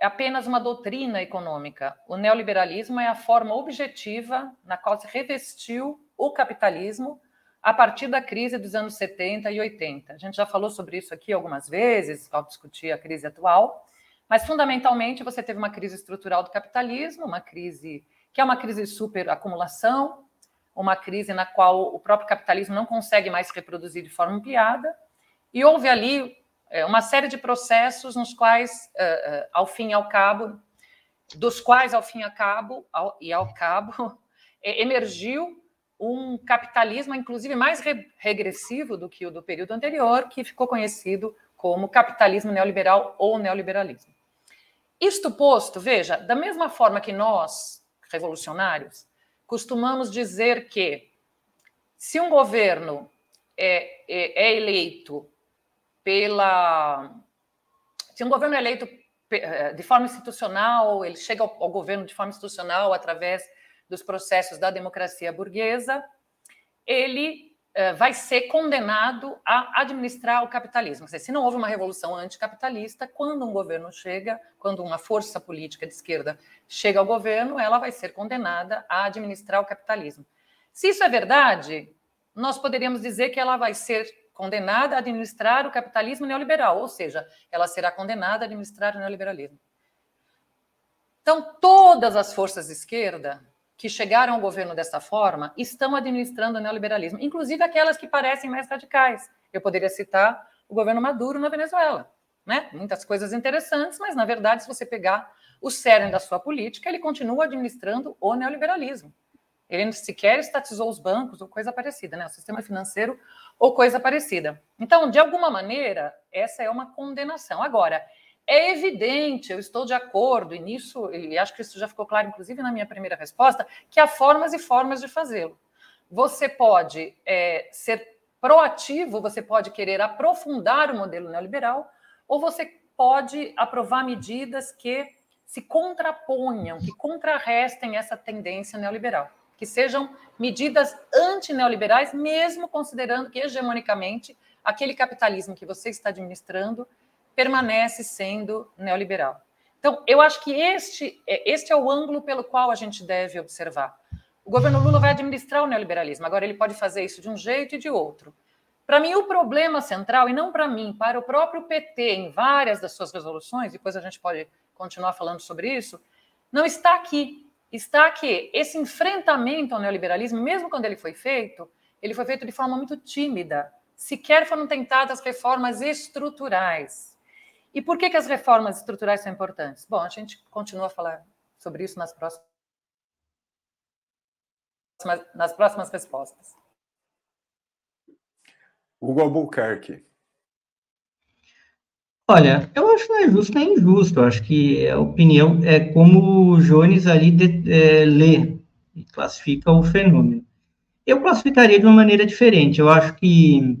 Speaker 2: apenas uma doutrina econômica. O neoliberalismo é a forma objetiva na qual se revestiu o capitalismo a partir da crise dos anos 70 e 80. A gente já falou sobre isso aqui algumas vezes, ao discutir a crise atual, mas fundamentalmente você teve uma crise estrutural do capitalismo, uma crise que é uma crise de superacumulação, uma crise na qual o próprio capitalismo não consegue mais reproduzir de forma ampliada, e houve ali é, uma série de processos nos quais, uh, uh, ao fim e ao cabo, dos quais, ao fim e ao cabo, ao, e ao cabo, (laughs) emergiu um capitalismo, inclusive, mais re regressivo do que o do período anterior, que ficou conhecido como capitalismo neoliberal ou neoliberalismo. Isto posto, veja, da mesma forma que nós, revolucionários, costumamos dizer que se um governo é, é, é eleito pela. Se um governo é eleito eh, de forma institucional, ele chega ao, ao governo de forma institucional através dos processos da democracia burguesa, ele vai ser condenado a administrar o capitalismo. Dizer, se não houve uma revolução anticapitalista, quando um governo chega, quando uma força política de esquerda chega ao governo, ela vai ser condenada a administrar o capitalismo. Se isso é verdade, nós poderíamos dizer que ela vai ser condenada a administrar o capitalismo neoliberal, ou seja, ela será condenada a administrar o neoliberalismo. Então, todas as forças de esquerda que chegaram ao governo dessa forma estão administrando o neoliberalismo, inclusive aquelas que parecem mais radicais. Eu poderia citar o governo Maduro na Venezuela. Né? Muitas coisas interessantes, mas, na verdade, se você pegar o cerne da sua política, ele continua administrando o neoliberalismo. Ele sequer estatizou os bancos ou coisa parecida, né? o sistema financeiro ou coisa parecida. Então, de alguma maneira, essa é uma condenação. Agora, é evidente, eu estou de acordo, e nisso, e acho que isso já ficou claro, inclusive na minha primeira resposta, que há formas e formas de fazê-lo. Você pode é, ser proativo, você pode querer aprofundar o modelo neoliberal, ou você pode aprovar medidas que se contraponham, que contrarrestem essa tendência neoliberal, que sejam medidas antineoliberais, mesmo considerando que hegemonicamente aquele capitalismo que você está administrando permanece sendo neoliberal. Então, eu acho que este, é, este é o ângulo pelo qual a gente deve observar. O governo Lula vai administrar o neoliberalismo, agora ele pode fazer isso de um jeito e de outro. Para mim, o problema central, e não para mim, para o próprio PT, em várias das suas resoluções, depois a gente pode continuar falando sobre isso, não está aqui. Está que esse enfrentamento ao neoliberalismo, mesmo quando ele foi feito, ele foi feito de forma muito tímida. Sequer foram tentadas reformas estruturais. E por que, que as reformas estruturais são importantes? Bom, a gente continua a falar sobre isso nas próximas, nas próximas respostas.
Speaker 1: Hugo Albuquerque.
Speaker 3: Olha, eu acho que não é justo nem injusto. Eu acho que a opinião é como o Jones ali de, é, lê e classifica o fenômeno. Eu classificaria de uma maneira diferente. Eu acho que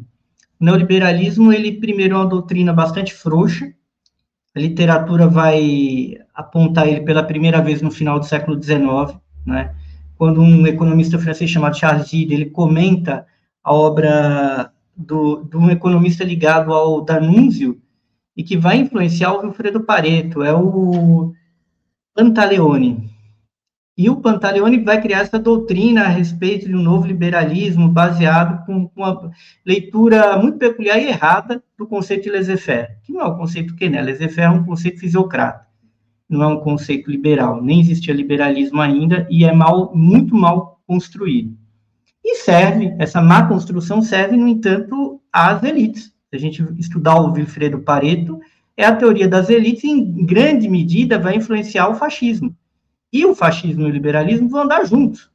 Speaker 3: o neoliberalismo, ele primeiro é uma doutrina bastante frouxa, a literatura vai apontar ele pela primeira vez no final do século XIX, né? Quando um economista francês chamado Charles Gide, ele comenta a obra do, de um economista ligado ao Danunzio e que vai influenciar o Wilfredo Pareto, é o Pantaleone. E o Pantaleone vai criar essa doutrina a respeito de um novo liberalismo baseado com, com uma leitura muito peculiar e errada do conceito de laissez-faire, que não é o conceito que né? Laissez-faire é um conceito fisiocrata, não é um conceito liberal, nem existia liberalismo ainda e é mal, muito mal construído. E serve, essa má construção serve, no entanto, às elites. Se a gente estudar o Wilfredo Pareto, é a teoria das elites e, em grande medida, vai influenciar o fascismo e o fascismo e o liberalismo vão andar juntos.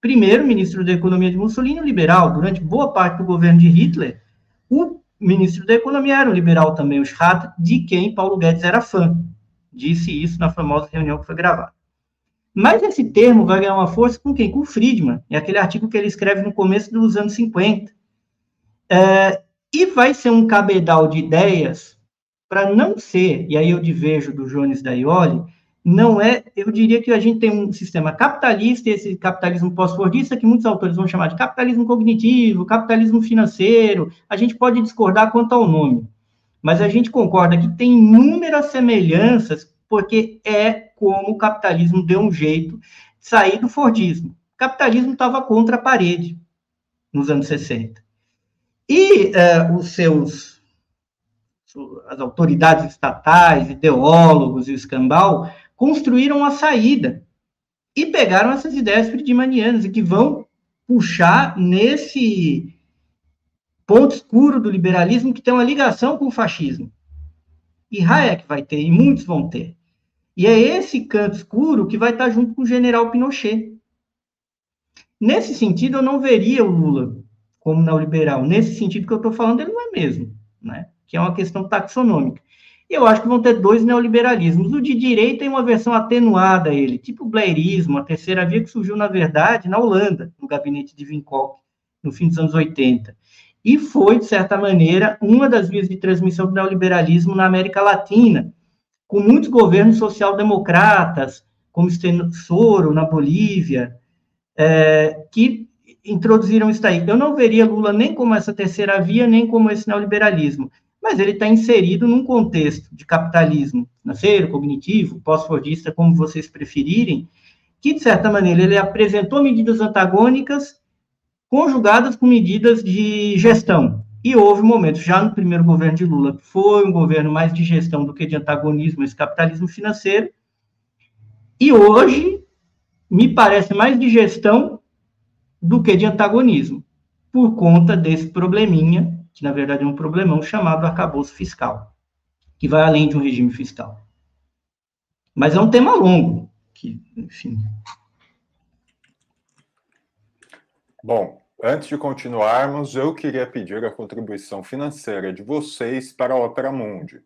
Speaker 3: Primeiro, ministro da Economia de Mussolini, liberal. Durante boa parte do governo de Hitler, o ministro da Economia era um liberal também, o Schratt, de quem Paulo Guedes era fã. Disse isso na famosa reunião que foi gravada. Mas esse termo vai ganhar uma força com quem? Com Friedman, é aquele artigo que ele escreve no começo dos anos 50. É, e vai ser um cabedal de ideias para não ser, e aí eu divejo do Jones da Ioli, não é, eu diria que a gente tem um sistema capitalista, esse capitalismo pós-fordista, que muitos autores vão chamar de capitalismo cognitivo, capitalismo financeiro, a gente pode discordar quanto ao nome, mas a gente concorda que tem inúmeras semelhanças, porque é como o capitalismo deu um jeito de sair do fordismo. O capitalismo estava contra a parede nos anos 60. E uh, os seus as autoridades estatais, ideólogos e o escambau construíram a saída e pegaram essas ideias friedmanianas e que vão puxar nesse ponto escuro do liberalismo que tem uma ligação com o fascismo. E Hayek vai ter, e muitos vão ter. E é esse canto escuro que vai estar junto com o general Pinochet. Nesse sentido, eu não veria o Lula como neoliberal. Nesse sentido que eu estou falando, ele não é mesmo, né? que é uma questão taxonômica. E eu acho que vão ter dois neoliberalismos. O de direita tem uma versão atenuada a ele, tipo o blairismo, a terceira via que surgiu, na verdade, na Holanda, no gabinete de Vinkock, no fim dos anos 80. E foi, de certa maneira, uma das vias de transmissão do neoliberalismo na América Latina, com muitos governos social-democratas, como Soro, na Bolívia, é, que introduziram isso aí. Eu não veria Lula nem como essa terceira via, nem como esse neoliberalismo, mas ele está inserido num contexto de capitalismo financeiro, cognitivo, pós-fordista, como vocês preferirem, que, de certa maneira, ele apresentou medidas antagônicas conjugadas com medidas de gestão. E houve momentos, já no primeiro governo de Lula, que foi um governo mais de gestão do que de antagonismo, esse capitalismo financeiro, e hoje me parece mais de gestão do que de antagonismo, por conta desse probleminha, que na verdade é um problemão chamado arcabouço fiscal, que vai além de um regime fiscal. Mas é um tema longo, que, enfim.
Speaker 1: Bom, antes de continuarmos, eu queria pedir a contribuição financeira de vocês para a Opera Mundi.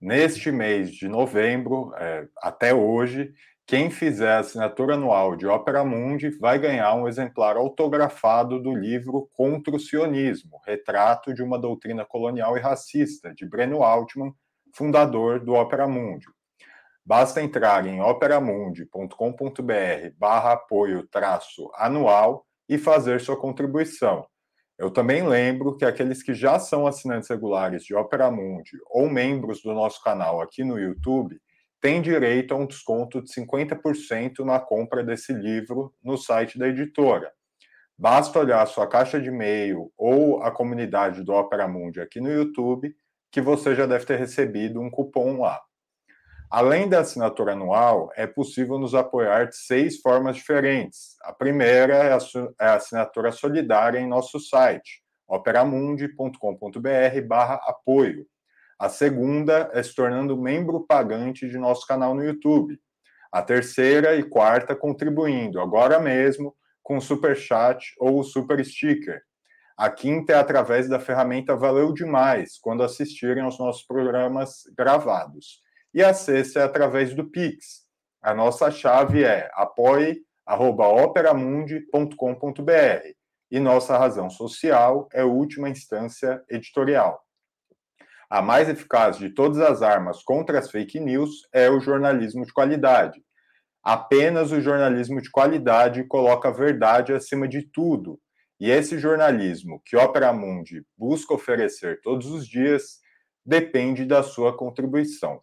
Speaker 1: Neste mês de novembro, é, até hoje, quem fizer a assinatura anual de Opera Mundi vai ganhar um exemplar autografado do livro Contra o Sionismo, Retrato de uma Doutrina Colonial e Racista, de Breno Altman, fundador do Opera Mundi. Basta entrar em operamundi.com.br barra apoio traço anual e fazer sua contribuição. Eu também lembro que aqueles que já são assinantes regulares de Opera Mundi ou membros do nosso canal aqui no YouTube tem direito a um desconto de 50% na compra desse livro no site da editora. Basta olhar a sua caixa de e-mail ou a comunidade do Opera Mundi aqui no YouTube, que você já deve ter recebido um cupom lá. Além da assinatura anual, é possível nos apoiar de seis formas diferentes. A primeira é a é assinatura solidária em nosso site, operamundi.com.br/apoio. A segunda é se tornando membro pagante de nosso canal no YouTube. A terceira e quarta contribuindo agora mesmo com o Super Chat ou o Super Sticker. A quinta é através da ferramenta Valeu Demais, quando assistirem aos nossos programas gravados. E a sexta é através do Pix. A nossa chave é apoie.operamundi.com.br e nossa razão social é última instância editorial. A mais eficaz de todas as armas contra as fake news é o jornalismo de qualidade. Apenas o jornalismo de qualidade coloca a verdade acima de tudo. E esse jornalismo que Opera Mundi busca oferecer todos os dias depende da sua contribuição.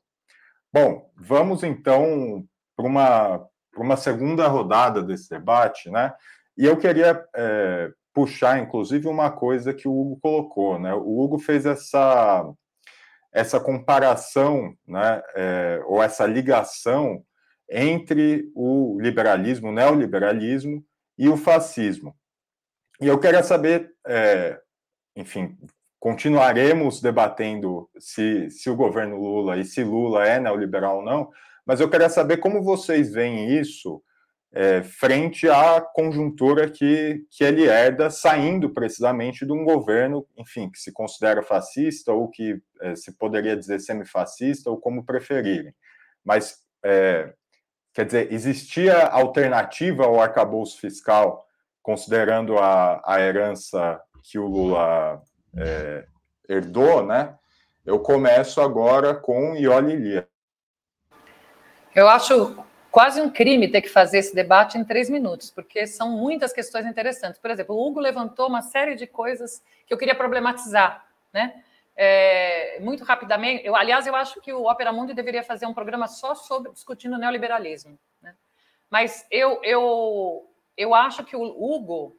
Speaker 1: Bom, vamos então para uma, uma segunda rodada desse debate, né? E eu queria é, puxar, inclusive, uma coisa que o Hugo colocou, né? O Hugo fez essa essa comparação, né, é, ou essa ligação entre o liberalismo, o neoliberalismo e o fascismo. E eu queria saber, é, enfim, continuaremos debatendo se, se o governo Lula e se Lula é neoliberal ou não, mas eu queria saber como vocês veem isso é, frente à conjuntura que, que ele herda, saindo precisamente de um governo, enfim, que se considera fascista ou que é, se poderia dizer semifascista ou como preferirem. Mas, é, quer dizer, existia alternativa ao arcabouço fiscal, considerando a, a herança que o Lula é, herdou, né? Eu começo agora com Ioli Lia.
Speaker 2: Eu acho quase um crime ter que fazer esse debate em três minutos, porque são muitas questões interessantes. Por exemplo, o Hugo levantou uma série de coisas que eu queria problematizar, né? É, muito rapidamente, eu, aliás, eu acho que o Opera Mundi deveria fazer um programa só sobre discutindo neoliberalismo. Né? Mas eu, eu, eu acho que o Hugo,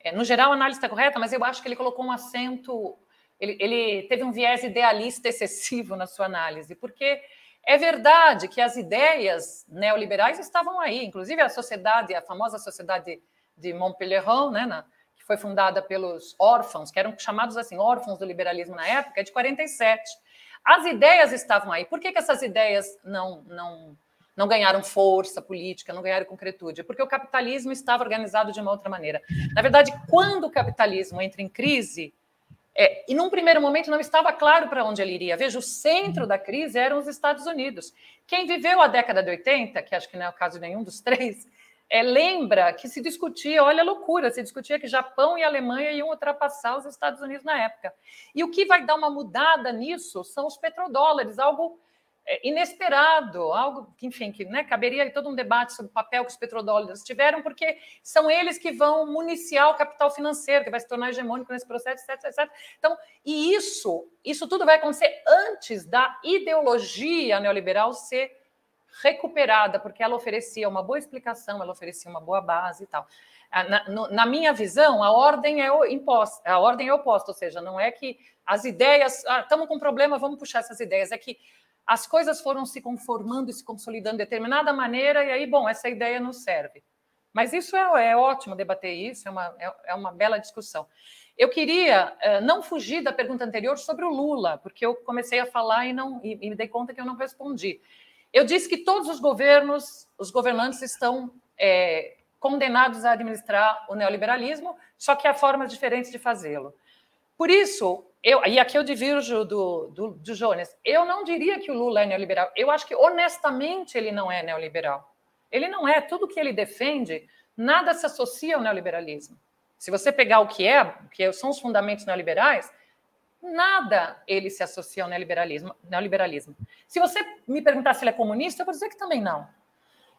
Speaker 2: é, no geral, a análise está correta, mas eu acho que ele colocou um acento, ele, ele teve um viés idealista excessivo na sua análise, porque é verdade que as ideias neoliberais estavam aí, inclusive a sociedade, a famosa sociedade de Montpellier, né, na, que foi fundada pelos órfãos, que eram chamados assim, órfãos do liberalismo na época, é de 47. As ideias estavam aí. Por que, que essas ideias não, não, não ganharam força política, não ganharam concretude? Porque o capitalismo estava organizado de uma outra maneira. Na verdade, quando o capitalismo entra em crise, é, e num primeiro momento não estava claro para onde ele iria. Veja, o centro da crise eram os Estados Unidos. Quem viveu a década de 80, que acho que não é o caso de nenhum dos (laughs) três, é, lembra que se discutia, olha a loucura, se discutia que Japão e Alemanha iam ultrapassar os Estados Unidos na época. E o que vai dar uma mudada nisso são os petrodólares, algo inesperado, algo que, enfim, que né, caberia todo um debate sobre o papel que os petrodólares tiveram, porque são eles que vão municiar o capital financeiro, que vai se tornar hegemônico nesse processo, etc, etc. Então, e isso, isso tudo vai acontecer antes da ideologia neoliberal ser recuperada, porque ela oferecia uma boa explicação, ela oferecia uma boa base e tal. Ah, na, no, na minha visão, a ordem é imposta, a ordem é oposta, ou seja, não é que as ideias, ah, estamos com um problema, vamos puxar essas ideias, é que as coisas foram se conformando e se consolidando de determinada maneira, e aí, bom, essa ideia não serve. Mas isso é, é ótimo debater isso, é uma, é, é uma bela discussão. Eu queria uh, não fugir da pergunta anterior sobre o Lula, porque eu comecei a falar e, não, e, e me dei conta que eu não respondi. Eu disse que todos os governos, os governantes estão é, condenados a administrar o neoliberalismo, só que há formas diferentes de fazê-lo. Por isso, eu, e aqui eu divirjo do, do, do Jones, eu não diria que o Lula é neoliberal. Eu acho que, honestamente, ele não é neoliberal. Ele não é. Tudo que ele defende, nada se associa ao neoliberalismo. Se você pegar o que é, que são os fundamentos neoliberais, nada ele se associa ao neoliberalismo. neoliberalismo. Se você me perguntar se ele é comunista, eu vou dizer que também não.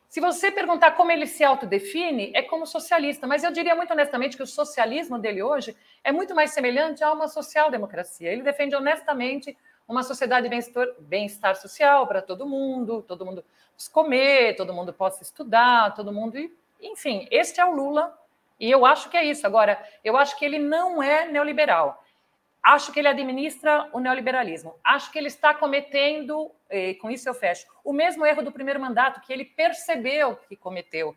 Speaker 2: Se você perguntar como ele se autodefine, é como socialista. Mas eu diria muito honestamente que o socialismo dele hoje é muito mais semelhante a uma social-democracia. Ele defende honestamente uma sociedade de bem-estar social para todo mundo, todo mundo possa comer, todo mundo possa estudar, todo mundo. Enfim, este é o Lula. E eu acho que é isso. Agora, eu acho que ele não é neoliberal. Acho que ele administra o neoliberalismo. Acho que ele está cometendo, com isso eu fecho, o mesmo erro do primeiro mandato, que ele percebeu que cometeu.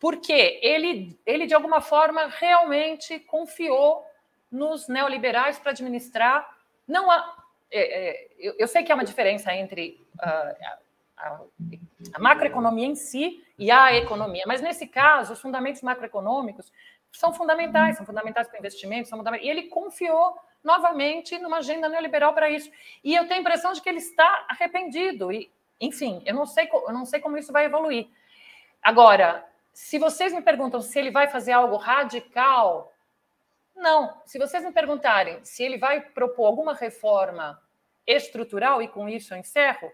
Speaker 2: Porque ele, ele de alguma forma, realmente confiou nos neoliberais para administrar. Não há, é, é, eu, eu, sei que há uma diferença entre uh, a, a macroeconomia em si e a economia, mas nesse caso, os fundamentos macroeconômicos são fundamentais, são fundamentais para investimentos, são fundamentais. E ele confiou novamente numa agenda neoliberal para isso. E eu tenho a impressão de que ele está arrependido. E, enfim, eu não sei, eu não sei como isso vai evoluir. Agora, se vocês me perguntam se ele vai fazer algo radical, não. Se vocês me perguntarem se ele vai propor alguma reforma estrutural, e com isso eu encerro,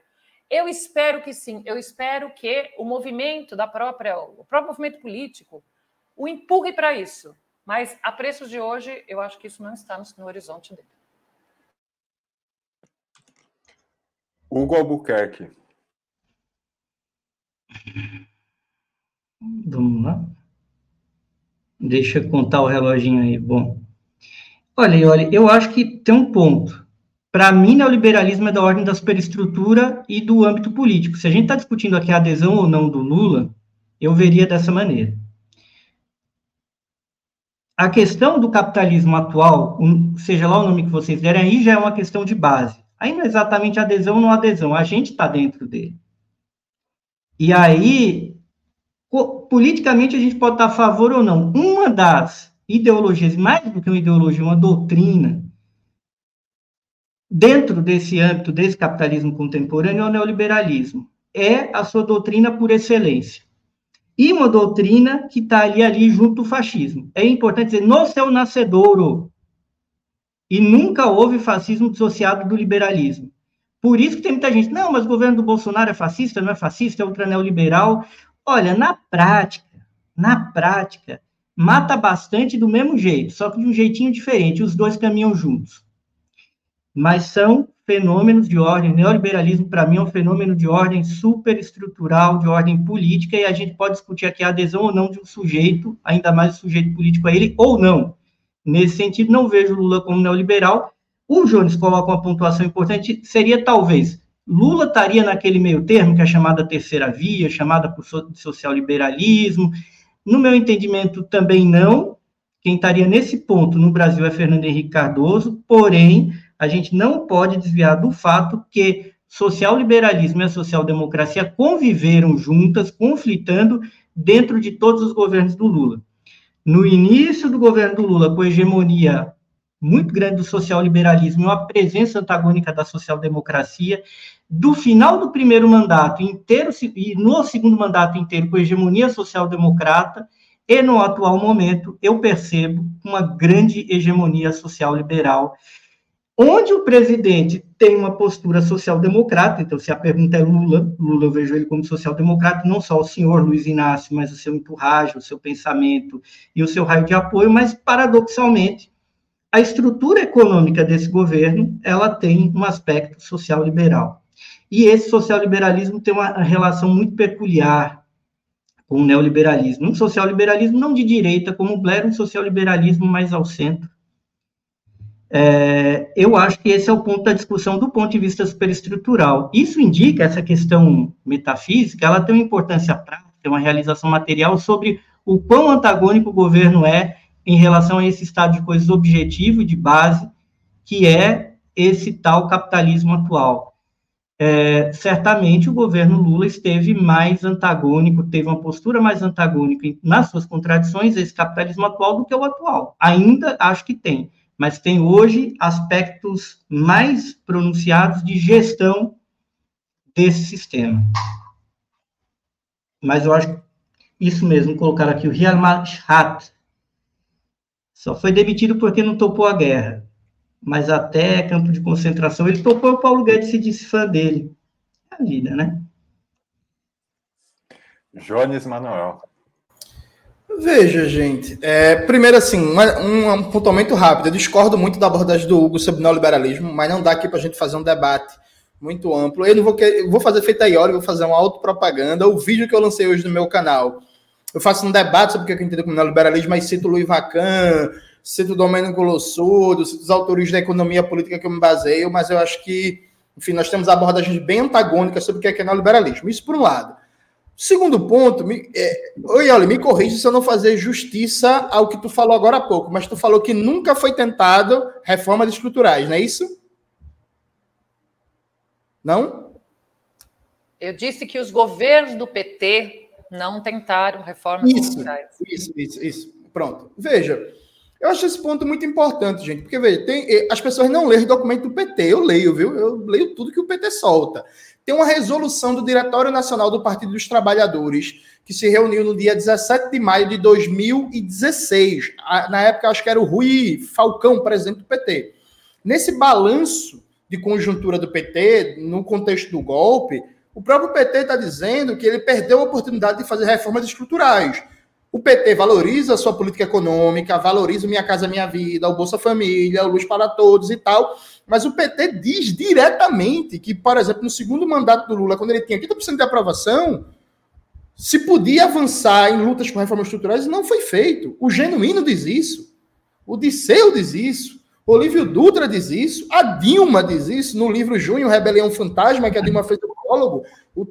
Speaker 2: eu espero que sim. Eu espero que o movimento da própria, o próprio movimento político, o empurre para isso. Mas a preços de hoje, eu acho que isso não está no, no horizonte dele.
Speaker 1: Hugo Albuquerque.
Speaker 3: Vamos lá. Deixa eu contar o reloginho aí. Bom, olha, olha, eu acho que tem um ponto. Para mim, neoliberalismo é da ordem da superestrutura e do âmbito político. Se a gente está discutindo aqui a adesão ou não do Lula, eu veria dessa maneira a questão do capitalismo atual, seja lá o nome que vocês derem, aí já é uma questão de base. Aí não é exatamente adesão ou não adesão, a gente está dentro dele. E aí, politicamente, a gente pode estar a favor ou não. Uma das ideologias, mais do que uma ideologia, uma doutrina, dentro desse âmbito, desse capitalismo contemporâneo, é o neoliberalismo. É a sua doutrina por excelência e uma doutrina que está ali, ali junto ao fascismo. É importante dizer, no seu nascedouro. E nunca houve fascismo dissociado do liberalismo. Por isso que tem muita gente, não, mas o governo do Bolsonaro é fascista, não é fascista, é ultra neoliberal. Olha, na prática, na prática, mata bastante do mesmo jeito, só que de um jeitinho diferente, os dois caminham juntos. Mas são fenômenos de ordem, neoliberalismo para mim é um fenômeno de ordem superestrutural, de ordem política, e a gente pode discutir aqui a adesão ou não de um sujeito, ainda mais o sujeito político a ele, ou não. Nesse sentido, não vejo Lula como neoliberal. O Jones coloca uma pontuação importante, seria talvez, Lula estaria naquele meio termo, que é chamada terceira via, chamada por social liberalismo, No meu entendimento, também não. Quem estaria nesse ponto no Brasil é Fernando Henrique Cardoso, porém, a gente não pode desviar do fato que social-liberalismo e a social-democracia conviveram juntas, conflitando dentro de todos os governos do Lula. No início do governo do Lula, com hegemonia muito grande do social-liberalismo e uma presença antagônica da social-democracia, do final do primeiro mandato inteiro e no segundo mandato inteiro com hegemonia social-democrata, e no atual momento eu percebo uma grande hegemonia social-liberal onde o presidente tem uma postura social-democrata, então se a pergunta é Lula, Lula eu vejo ele como social-democrata, não só o senhor Luiz Inácio, mas o seu enturragem, o seu pensamento e o seu raio de apoio, mas paradoxalmente, a estrutura econômica desse governo, ela tem um aspecto social-liberal. E esse social-liberalismo tem uma relação muito peculiar com o neoliberalismo. Um social-liberalismo não de direita, como o Blair, um social-liberalismo mais ao centro, é, eu acho que esse é o ponto da discussão do ponto de vista superestrutural. Isso indica, essa questão metafísica, ela tem uma importância prática, uma realização material sobre o quão antagônico o governo é em relação a esse estado de coisas objetivo, de base, que é esse tal capitalismo atual. É, certamente o governo Lula esteve mais antagônico, teve uma postura mais antagônica nas suas contradições a esse capitalismo atual do que o atual. Ainda acho que tem mas tem hoje aspectos mais pronunciados de gestão desse sistema. Mas eu acho isso mesmo, colocar aqui o Rial Mashat só foi demitido porque não topou a guerra. Mas até campo de concentração ele topou o Paulo Guedes se disse fã dele. É a vida, né?
Speaker 1: Jones Manuel.
Speaker 4: Veja, gente. É, primeiro, assim, um, um pontuamento rápido. Eu discordo muito da abordagem do Hugo sobre neoliberalismo, mas não dá aqui para a gente fazer um debate muito amplo. Eu não vou, eu vou fazer feita Iori, vou fazer uma autopropaganda. O vídeo que eu lancei hoje no meu canal, eu faço um debate sobre o que eu entendo como neoliberalismo, mas cito Luiz Vacan, cito Domênico Lossudo, cito os autores da economia política que eu me baseio, mas eu acho que, enfim, nós temos abordagens bem antagônicas sobre o que é neoliberalismo. Isso por um lado. Segundo ponto, me, é, oi, olha, me corrija se eu não fazer justiça ao que tu falou agora há pouco, mas tu falou que nunca foi tentado reformas estruturais, não é isso? Não?
Speaker 2: Eu disse que os governos do PT não tentaram reformas
Speaker 4: isso, estruturais. Isso, isso, isso. Pronto. Veja, eu acho esse ponto muito importante, gente, porque veja, tem, eh, as pessoas não leem documento do PT. Eu leio, viu? Eu leio tudo que o PT solta. Tem uma resolução do Diretório Nacional do Partido dos Trabalhadores, que se reuniu no dia 17 de maio de 2016. Na época, acho que era o Rui Falcão, presidente do PT. Nesse balanço de conjuntura do PT, no contexto do golpe, o próprio PT está dizendo que ele perdeu a oportunidade de fazer reformas estruturais. O PT valoriza a sua política econômica, valoriza o Minha Casa Minha Vida, o Bolsa Família, o Luz para Todos e tal, mas o PT diz diretamente que, por exemplo, no segundo mandato do Lula, quando ele tinha 80% de aprovação, se podia avançar em lutas com reformas estruturais e não foi feito. O Genuíno diz isso. O Disseu diz isso. Olívio Dutra diz isso. A Dilma diz isso no livro Junho, Rebelião Fantasma, que a Dilma fez o prólogo. O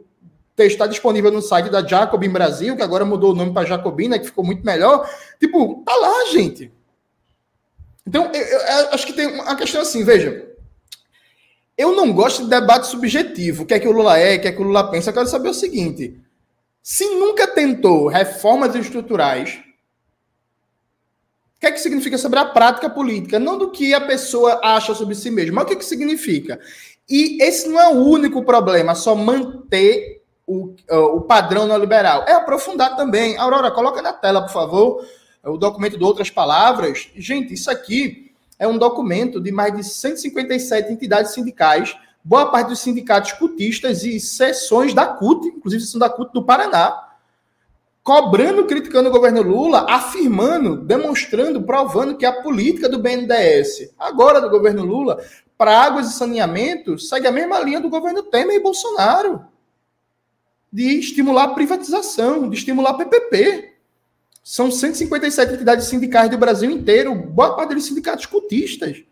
Speaker 4: está disponível no site da Jacobin Brasil, que agora mudou o nome para Jacobina, que ficou muito melhor. Tipo, tá lá, gente. Então, eu, eu, eu acho que tem uma questão assim, veja. Eu não gosto de debate subjetivo. O que é que o Lula é, o que é que o Lula pensa. Eu quero saber o seguinte: se nunca tentou reformas estruturais, o que é que significa sobre a prática política? Não do que a pessoa acha sobre si mesma, mas o que, é que significa? E esse não é o único problema, só manter o, o padrão neoliberal. É aprofundar também. Aurora, coloca na tela, por favor, o documento de outras palavras. Gente, isso aqui é um documento de mais de 157 entidades sindicais, boa parte dos sindicatos cutistas e seções da CUT, inclusive seção da CUT do Paraná, cobrando, criticando o governo Lula, afirmando, demonstrando, provando que a política do BNDES, agora do governo Lula, para águas e saneamento, segue a mesma linha do governo Temer e Bolsonaro. De estimular a privatização, de estimular a PPP. São 157 entidades sindicais do Brasil inteiro, boa parte deles sindicatos cultistas.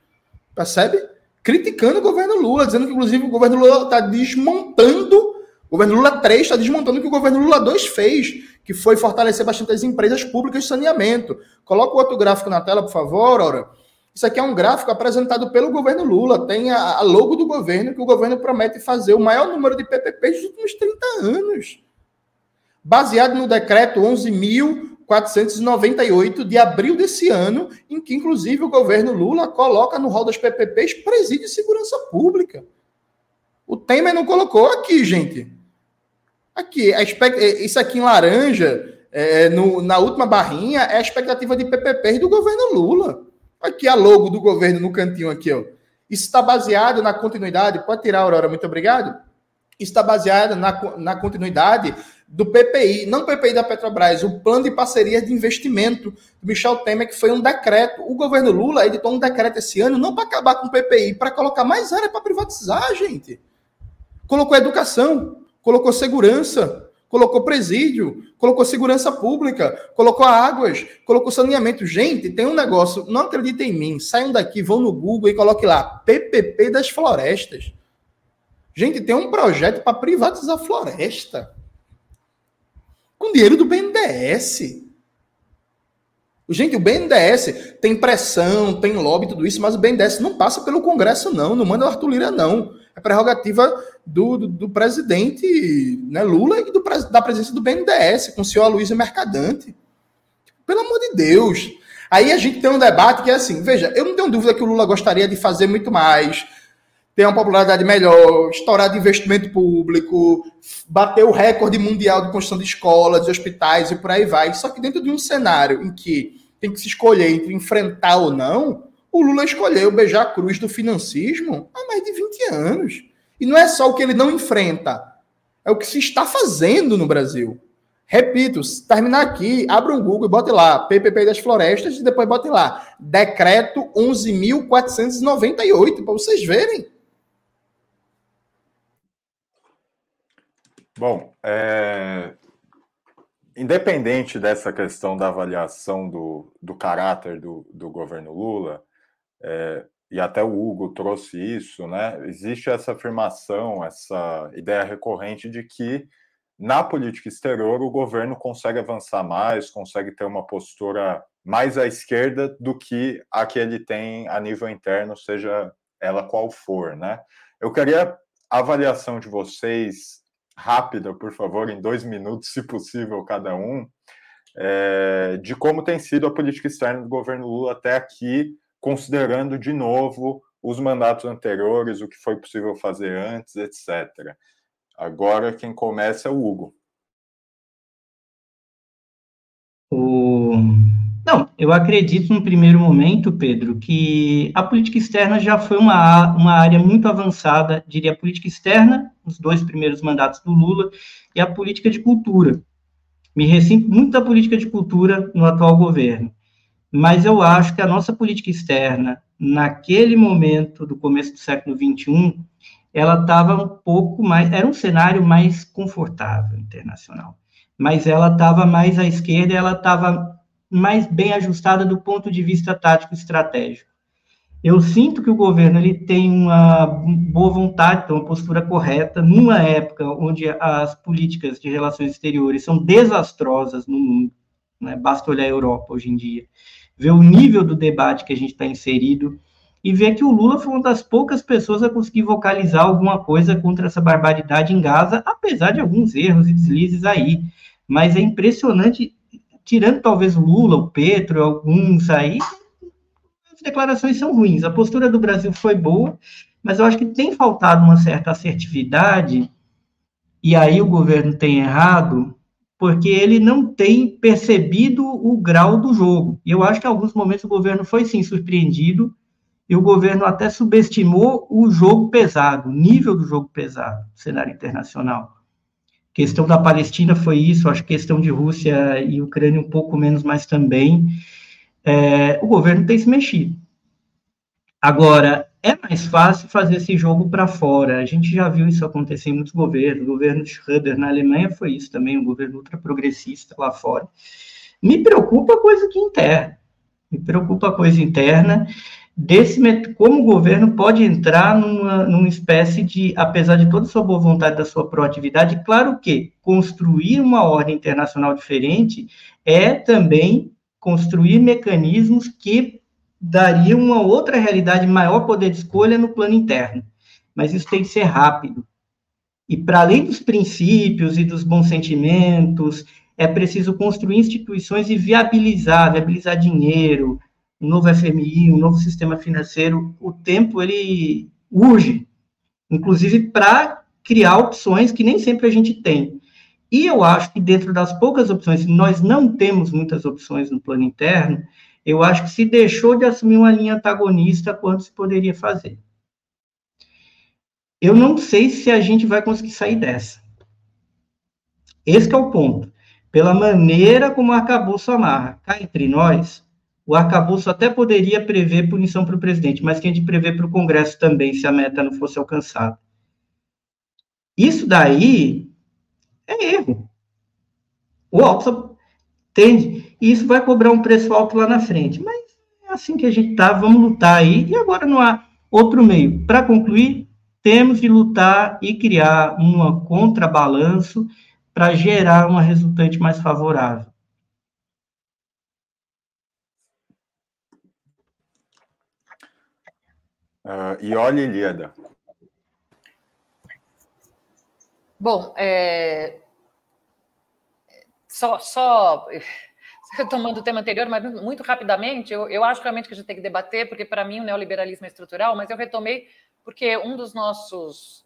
Speaker 4: Percebe? Criticando o governo Lula, dizendo que, inclusive, o governo Lula está desmontando, o governo Lula 3 está desmontando o que o governo Lula 2 fez, que foi fortalecer bastante as empresas públicas de saneamento. Coloca o outro gráfico na tela, por favor, Aura. Isso aqui é um gráfico apresentado pelo governo Lula. Tem a, a logo do governo, que o governo promete fazer o maior número de PPPs dos últimos 30 anos. Baseado no decreto 11.498 de abril desse ano, em que, inclusive, o governo Lula coloca no rol das PPPs presídio de segurança pública. O Temer não colocou aqui, gente. Aqui, a isso aqui em laranja, é, no, na última barrinha, é a expectativa de PPPs do governo Lula. Aqui a logo do governo no cantinho aqui, ó. Está baseado na continuidade. Pode tirar, Aurora, muito obrigado. Está baseado na, na continuidade do PPI, não PPI da Petrobras, o plano de parcerias de investimento do Michel Temer, que foi um decreto. O governo Lula editou um decreto esse ano, não para acabar com o PPI, para colocar mais área para privatizar, gente. Colocou educação, colocou segurança, colocou presídio, colocou segurança pública, colocou águas, colocou saneamento. Gente, tem um negócio, não acreditem em mim, saiam daqui, vão no Google e coloquem lá, PPP das florestas. Gente, tem um projeto para privatizar floresta. Com dinheiro do BNDES. Gente, o BNDES tem pressão, tem lobby, tudo isso, mas o BNDES não passa pelo Congresso, não. Não manda o Arthur Lira, não. É prerrogativa do, do, do presidente né, Lula e do, da presença do BNDES, com o senhor Aloysio Mercadante. Pelo amor de Deus. Aí a gente tem um debate que é assim: veja, eu não tenho dúvida que o Lula gostaria de fazer muito mais, ter uma popularidade melhor, estourar de investimento público, bater o recorde mundial de construção de escolas, de hospitais e por aí vai. Só que dentro de um cenário em que tem que se escolher entre enfrentar ou não, o Lula escolheu beijar a cruz do financismo há mais de 20 anos. E não é só o que ele não enfrenta, é o que se está fazendo no Brasil. Repito, terminar aqui, abra um Google e bote lá PPP das florestas e depois bote lá decreto 11.498 para vocês verem.
Speaker 1: Bom, é... independente dessa questão da avaliação do, do caráter do, do governo Lula, é... e até o Hugo trouxe isso, né? Existe essa afirmação, essa ideia recorrente de que na política exterior o governo consegue avançar mais, consegue ter uma postura mais à esquerda do que a que ele tem a nível interno, seja ela qual for, né? Eu queria a avaliação de vocês rápida, por favor, em dois minutos, (laughs) se possível, cada um, é, de como tem sido a política externa do governo Lula até aqui, considerando de novo os mandatos anteriores, o que foi possível fazer antes, etc. Agora quem começa é o Hugo.
Speaker 3: O... Não, eu acredito no primeiro momento, Pedro, que a política externa já foi uma, uma área muito avançada, diria a política externa, nos dois primeiros mandatos do Lula, e a política de cultura. Me ressinto muito da política de cultura no atual governo, mas eu acho que a nossa política externa, naquele momento do começo do século XXI, ela estava um pouco mais, era um cenário mais confortável internacional, mas ela estava mais à esquerda, ela estava mais bem ajustada do ponto de vista tático estratégico. Eu sinto que o governo ele tem uma boa vontade, uma postura correta, numa época onde as políticas de relações exteriores são desastrosas no mundo. Né? Basta olhar a Europa hoje em dia, ver o nível do debate que a gente está inserido e ver que o Lula foi uma das poucas pessoas a conseguir vocalizar alguma coisa contra essa barbaridade em Gaza, apesar de alguns erros e deslizes aí. Mas é impressionante tirando talvez o Lula, o Petro, alguns aí, as declarações são ruins. A postura do Brasil foi boa, mas eu acho que tem faltado uma certa assertividade, e aí o governo tem errado, porque ele não tem percebido o grau do jogo. E eu acho que em alguns momentos o governo foi sim surpreendido, e o governo até subestimou o jogo pesado, o nível do jogo pesado, no cenário internacional questão da Palestina foi isso, acho que questão de Rússia e Ucrânia um pouco menos, mas também é, o governo tem se mexido. Agora, é mais fácil fazer esse jogo para fora. A gente já viu isso acontecer em muitos governos. O governo de Schröder na Alemanha foi isso também, um governo ultraprogressista lá fora. Me preocupa a coisa que interna. Me preocupa a coisa interna. desse como o governo pode entrar numa, numa espécie de, apesar de toda a sua boa vontade, da sua proatividade, claro que construir uma ordem internacional diferente é também construir mecanismos que dariam uma outra realidade, maior poder de escolha no plano interno. Mas isso tem que ser rápido. E para além dos princípios e dos bons sentimentos, é preciso construir instituições e viabilizar, viabilizar dinheiro, um novo FMI, um novo sistema financeiro, o tempo ele urge, inclusive para criar opções que nem sempre a gente tem. E eu acho que dentro das poucas opções, nós não temos muitas opções no plano interno, eu acho que se deixou de assumir uma linha antagonista quanto se poderia fazer. Eu não sei se a gente vai conseguir sair dessa. Esse é o ponto. Pela maneira como o arcabouço amarra. Cá entre nós, o arcabouço até poderia prever punição para o presidente, mas quem de prever para o Congresso também, se a meta não fosse alcançada. Isso daí é erro. O alto tende, e isso vai cobrar um preço alto lá na frente. Mas é assim que a gente está, vamos lutar aí, e agora não há outro meio. Para concluir, temos de lutar e criar um contrabalanço para gerar uma resultante mais favorável.
Speaker 1: Uh, e olha, Ilíada.
Speaker 2: Bom, é... só, só retomando o tema anterior, mas muito rapidamente, eu, eu acho realmente que a gente tem que debater, porque para mim o neoliberalismo é estrutural, mas eu retomei porque um dos nossos,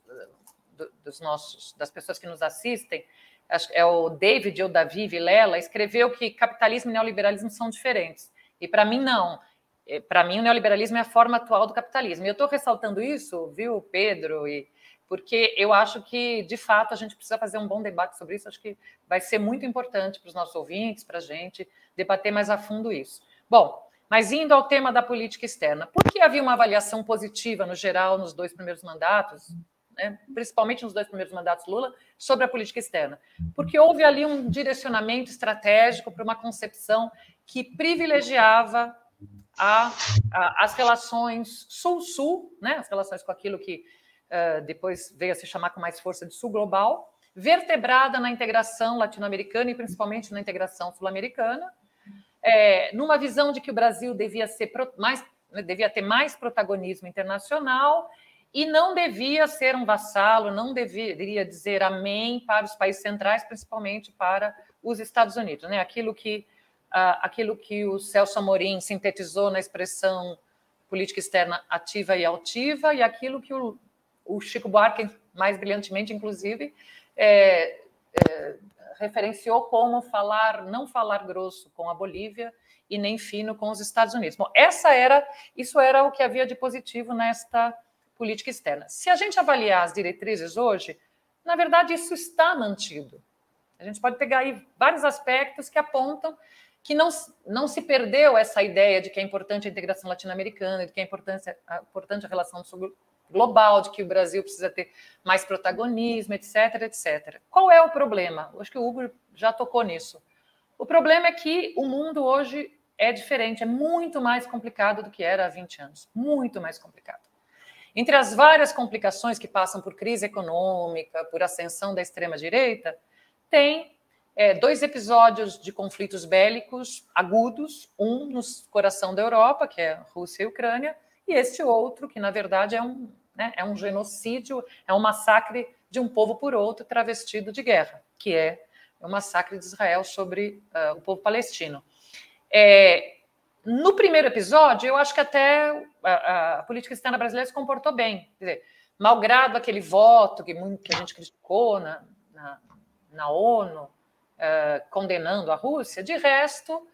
Speaker 2: dos nossos, das pessoas que nos assistem, é o David ou Davi Vilela, escreveu que capitalismo e neoliberalismo são diferentes. E para mim não. Para mim, o neoliberalismo é a forma atual do capitalismo. E eu estou ressaltando isso, viu, Pedro? E porque eu acho que, de fato, a gente precisa fazer um bom debate sobre isso. Acho que vai ser muito importante para os nossos ouvintes, para a gente debater mais a fundo isso. Bom, mas indo ao tema da política externa, por que havia uma avaliação positiva, no geral, nos dois primeiros mandatos, né, principalmente nos dois primeiros mandatos Lula, sobre a política externa? Porque houve ali um direcionamento estratégico para uma concepção que privilegiava a, a, as relações Sul-Sul, né, as relações com aquilo que uh, depois veio a se chamar com mais força de Sul Global, vertebrada na integração latino-americana e principalmente na integração sul-americana, é, numa visão de que o Brasil devia ser mais né, devia ter mais protagonismo internacional e não devia ser um vassalo, não deveria dizer amém para os países centrais, principalmente para os Estados Unidos, né? Aquilo que aquilo que o Celso Amorim sintetizou na expressão política externa ativa e altiva, e aquilo que o, o Chico Buarque, mais brilhantemente, inclusive, é, é, referenciou como falar, não falar grosso com a Bolívia e nem fino com os Estados Unidos. Bom, essa era, isso era o que havia de positivo nesta política externa. Se a gente avaliar as diretrizes hoje, na verdade isso está mantido. A gente pode pegar aí vários aspectos que apontam que não, não se perdeu essa ideia de que é importante a integração latino-americana, de que é importante, importante a relação global, de que o Brasil precisa ter mais protagonismo, etc, etc. Qual é o problema? Acho que o Hugo já tocou nisso. O problema é que o mundo hoje é diferente, é muito mais complicado do que era há 20 anos. Muito mais complicado. Entre as várias complicações que passam por crise econômica, por ascensão da extrema-direita, tem é, dois episódios de conflitos bélicos agudos, um no coração da Europa, que é Rússia e Ucrânia, e este outro, que na verdade é um, né, é um genocídio, é um massacre de um povo por outro travestido de guerra, que é o massacre de Israel sobre uh, o povo palestino. É, no primeiro episódio, eu acho que até a, a, política externa brasileira se comportou bem. Quer dizer, malgrado aquele voto que, muito, que a gente criticou na, na, na ONU, uh, condenando a Rússia. De resto,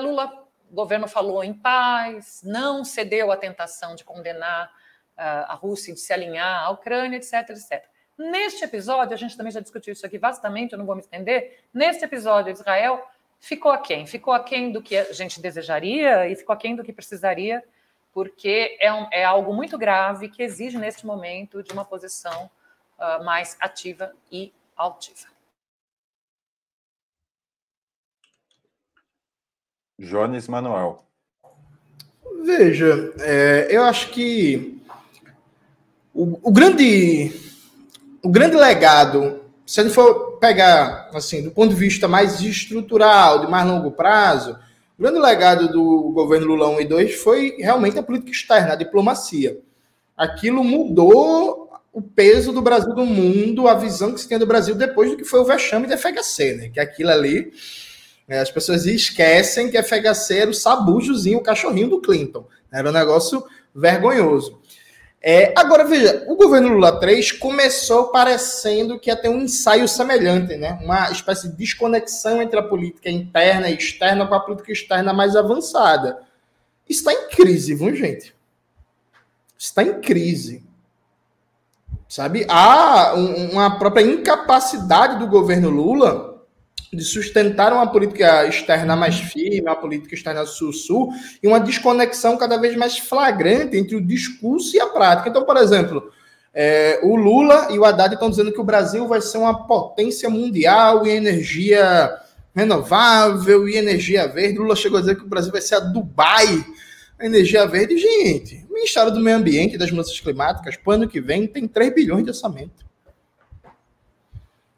Speaker 2: Lula, o governo falou em paz, não cedeu à tentação de condenar a Rússia de se alinhar à Ucrânia, etc, etc. Neste episódio, a gente também já discutiu isso aqui vastamente, eu não vou me estender. Neste episódio, Israel ficou aquém, ficou aquém do que a gente desejaria e ficou aquém do que precisaria, porque é, um, é algo muito grave que exige, neste momento, de uma posição uh, mais ativa e altiva.
Speaker 1: Jones Manuel.
Speaker 4: Veja, é, eu acho que o, o, grande o grande legado, se gente for pegar assim, do ponto de vista mais estrutural, de mais longo prazo, o grande legado do governo Lula 1 e 2 foi realmente a política externa, a diplomacia. Aquilo mudou o peso do Brasil do mundo, a visão que se tem do Brasil depois do que foi o vexame da FHC, né? Que aquilo ali, né, as pessoas esquecem que a FHC era o sabujozinho, o cachorrinho do Clinton. Era um negócio vergonhoso. É, agora, veja, o governo Lula 3 começou parecendo que ia ter um ensaio semelhante, né? Uma espécie de desconexão entre a política interna e externa com a política externa mais avançada. Está em crise, viu, gente? Está em crise. Sabe? Há uma própria incapacidade do governo Lula de sustentar uma política externa mais firme, uma política externa sul-sul, e uma desconexão cada vez mais flagrante entre o discurso e a prática. Então, por exemplo, é, o Lula e o Haddad estão dizendo que o Brasil vai ser uma potência mundial em energia renovável e energia verde. O Lula chegou a dizer que o Brasil vai ser a Dubai a energia verde. Gente, o Ministério do Meio Ambiente e das Mudanças Climáticas, para o ano que vem, tem 3 bilhões de orçamento.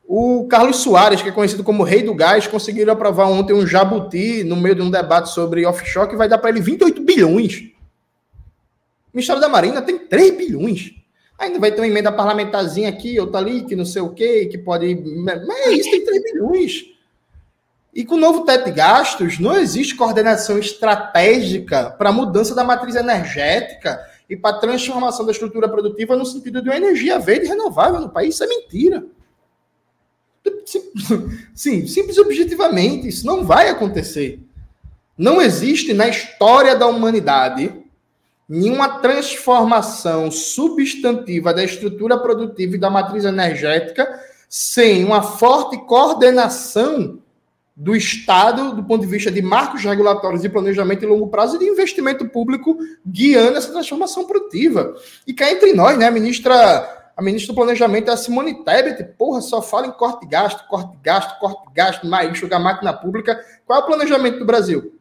Speaker 4: O Carlos Soares, que é conhecido como Rei do Gás, conseguiram aprovar ontem um jabuti no meio de um debate sobre offshore que vai dar para ele 28 bilhões. O Ministério da Marina tem 3 bilhões. Ainda vai ter uma emenda parlamentarzinha aqui, outra ali, que não sei o quê, que pode. Mas é isso, tem 3 bilhões. E com o novo teto de gastos, não existe coordenação estratégica para a mudança da matriz energética e para a transformação da estrutura produtiva no sentido de uma energia verde renovável no país. Isso é mentira. Sim, simples objetivamente, isso não vai acontecer. Não existe na história da humanidade nenhuma transformação substantiva da estrutura produtiva e da matriz energética sem uma forte coordenação do Estado, do ponto de vista de marcos regulatórios de planejamento em longo prazo e de investimento público guiando essa transformação produtiva. E cá entre nós, né, a ministra a ministra do Planejamento é a Simone Tebet, porra, só fala em corte de gasto, corte de gasto, corte de gasto, mais jogar máquina pública. Qual é o planejamento do Brasil?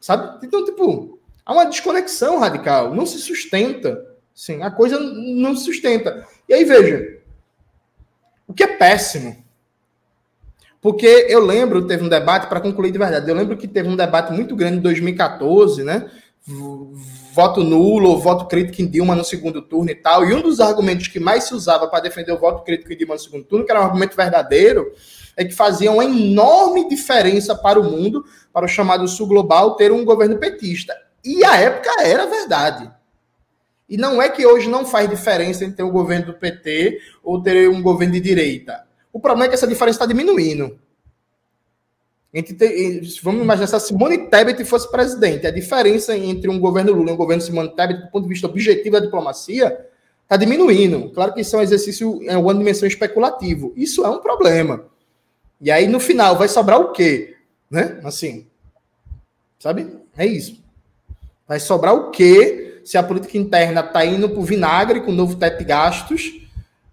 Speaker 4: Sabe? Então, tipo, há uma desconexão radical, não se sustenta. Sim, a coisa não se sustenta. E aí, veja, o que é péssimo. Porque eu lembro, teve um debate, para concluir de verdade, eu lembro que teve um debate muito grande em 2014, né? Voto nulo ou voto crítico em Dilma no segundo turno e tal. E um dos argumentos que mais se usava para defender o voto crítico em Dilma no segundo turno, que era um argumento verdadeiro, é que fazia uma enorme diferença para o mundo, para o chamado sul global, ter um governo petista. E a época era verdade. E não é que hoje não faz diferença entre ter um governo do PT ou ter um governo de direita. O problema é que essa diferença está diminuindo. Entre, vamos imaginar se a Simone Tebet fosse presidente. A diferença entre um governo Lula e um governo Simone Tebet, do ponto de vista objetivo da diplomacia, está diminuindo. Claro que isso é um exercício em alguma dimensão especulativo. Isso é um problema. E aí, no final, vai sobrar o quê? Né? Assim, sabe? É isso. Vai sobrar o quê se a política interna está indo para o vinagre com o novo teto de gastos,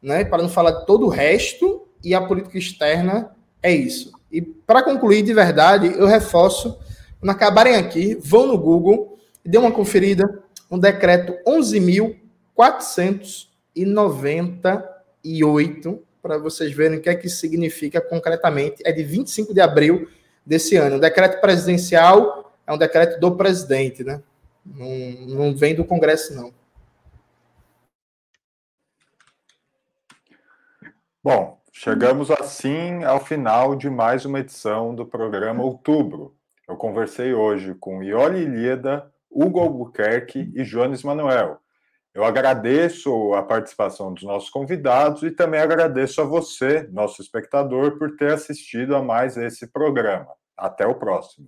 Speaker 4: né? para não falar de todo o resto, e a política externa é isso e para concluir de verdade, eu reforço, quando acabarem aqui, vão no Google e dê uma conferida no decreto 11.498 para vocês verem o que é que significa concretamente. É de 25 de abril desse ano. O decreto presidencial é um decreto do presidente, né? Não, não vem do Congresso, não.
Speaker 1: Bom, Chegamos assim ao final de mais uma edição do programa Outubro. Eu conversei hoje com Ioli Ilíada, Hugo Albuquerque e Jones Manuel. Eu agradeço a participação dos nossos convidados e também agradeço a você, nosso espectador, por ter assistido a mais esse programa. Até o próximo.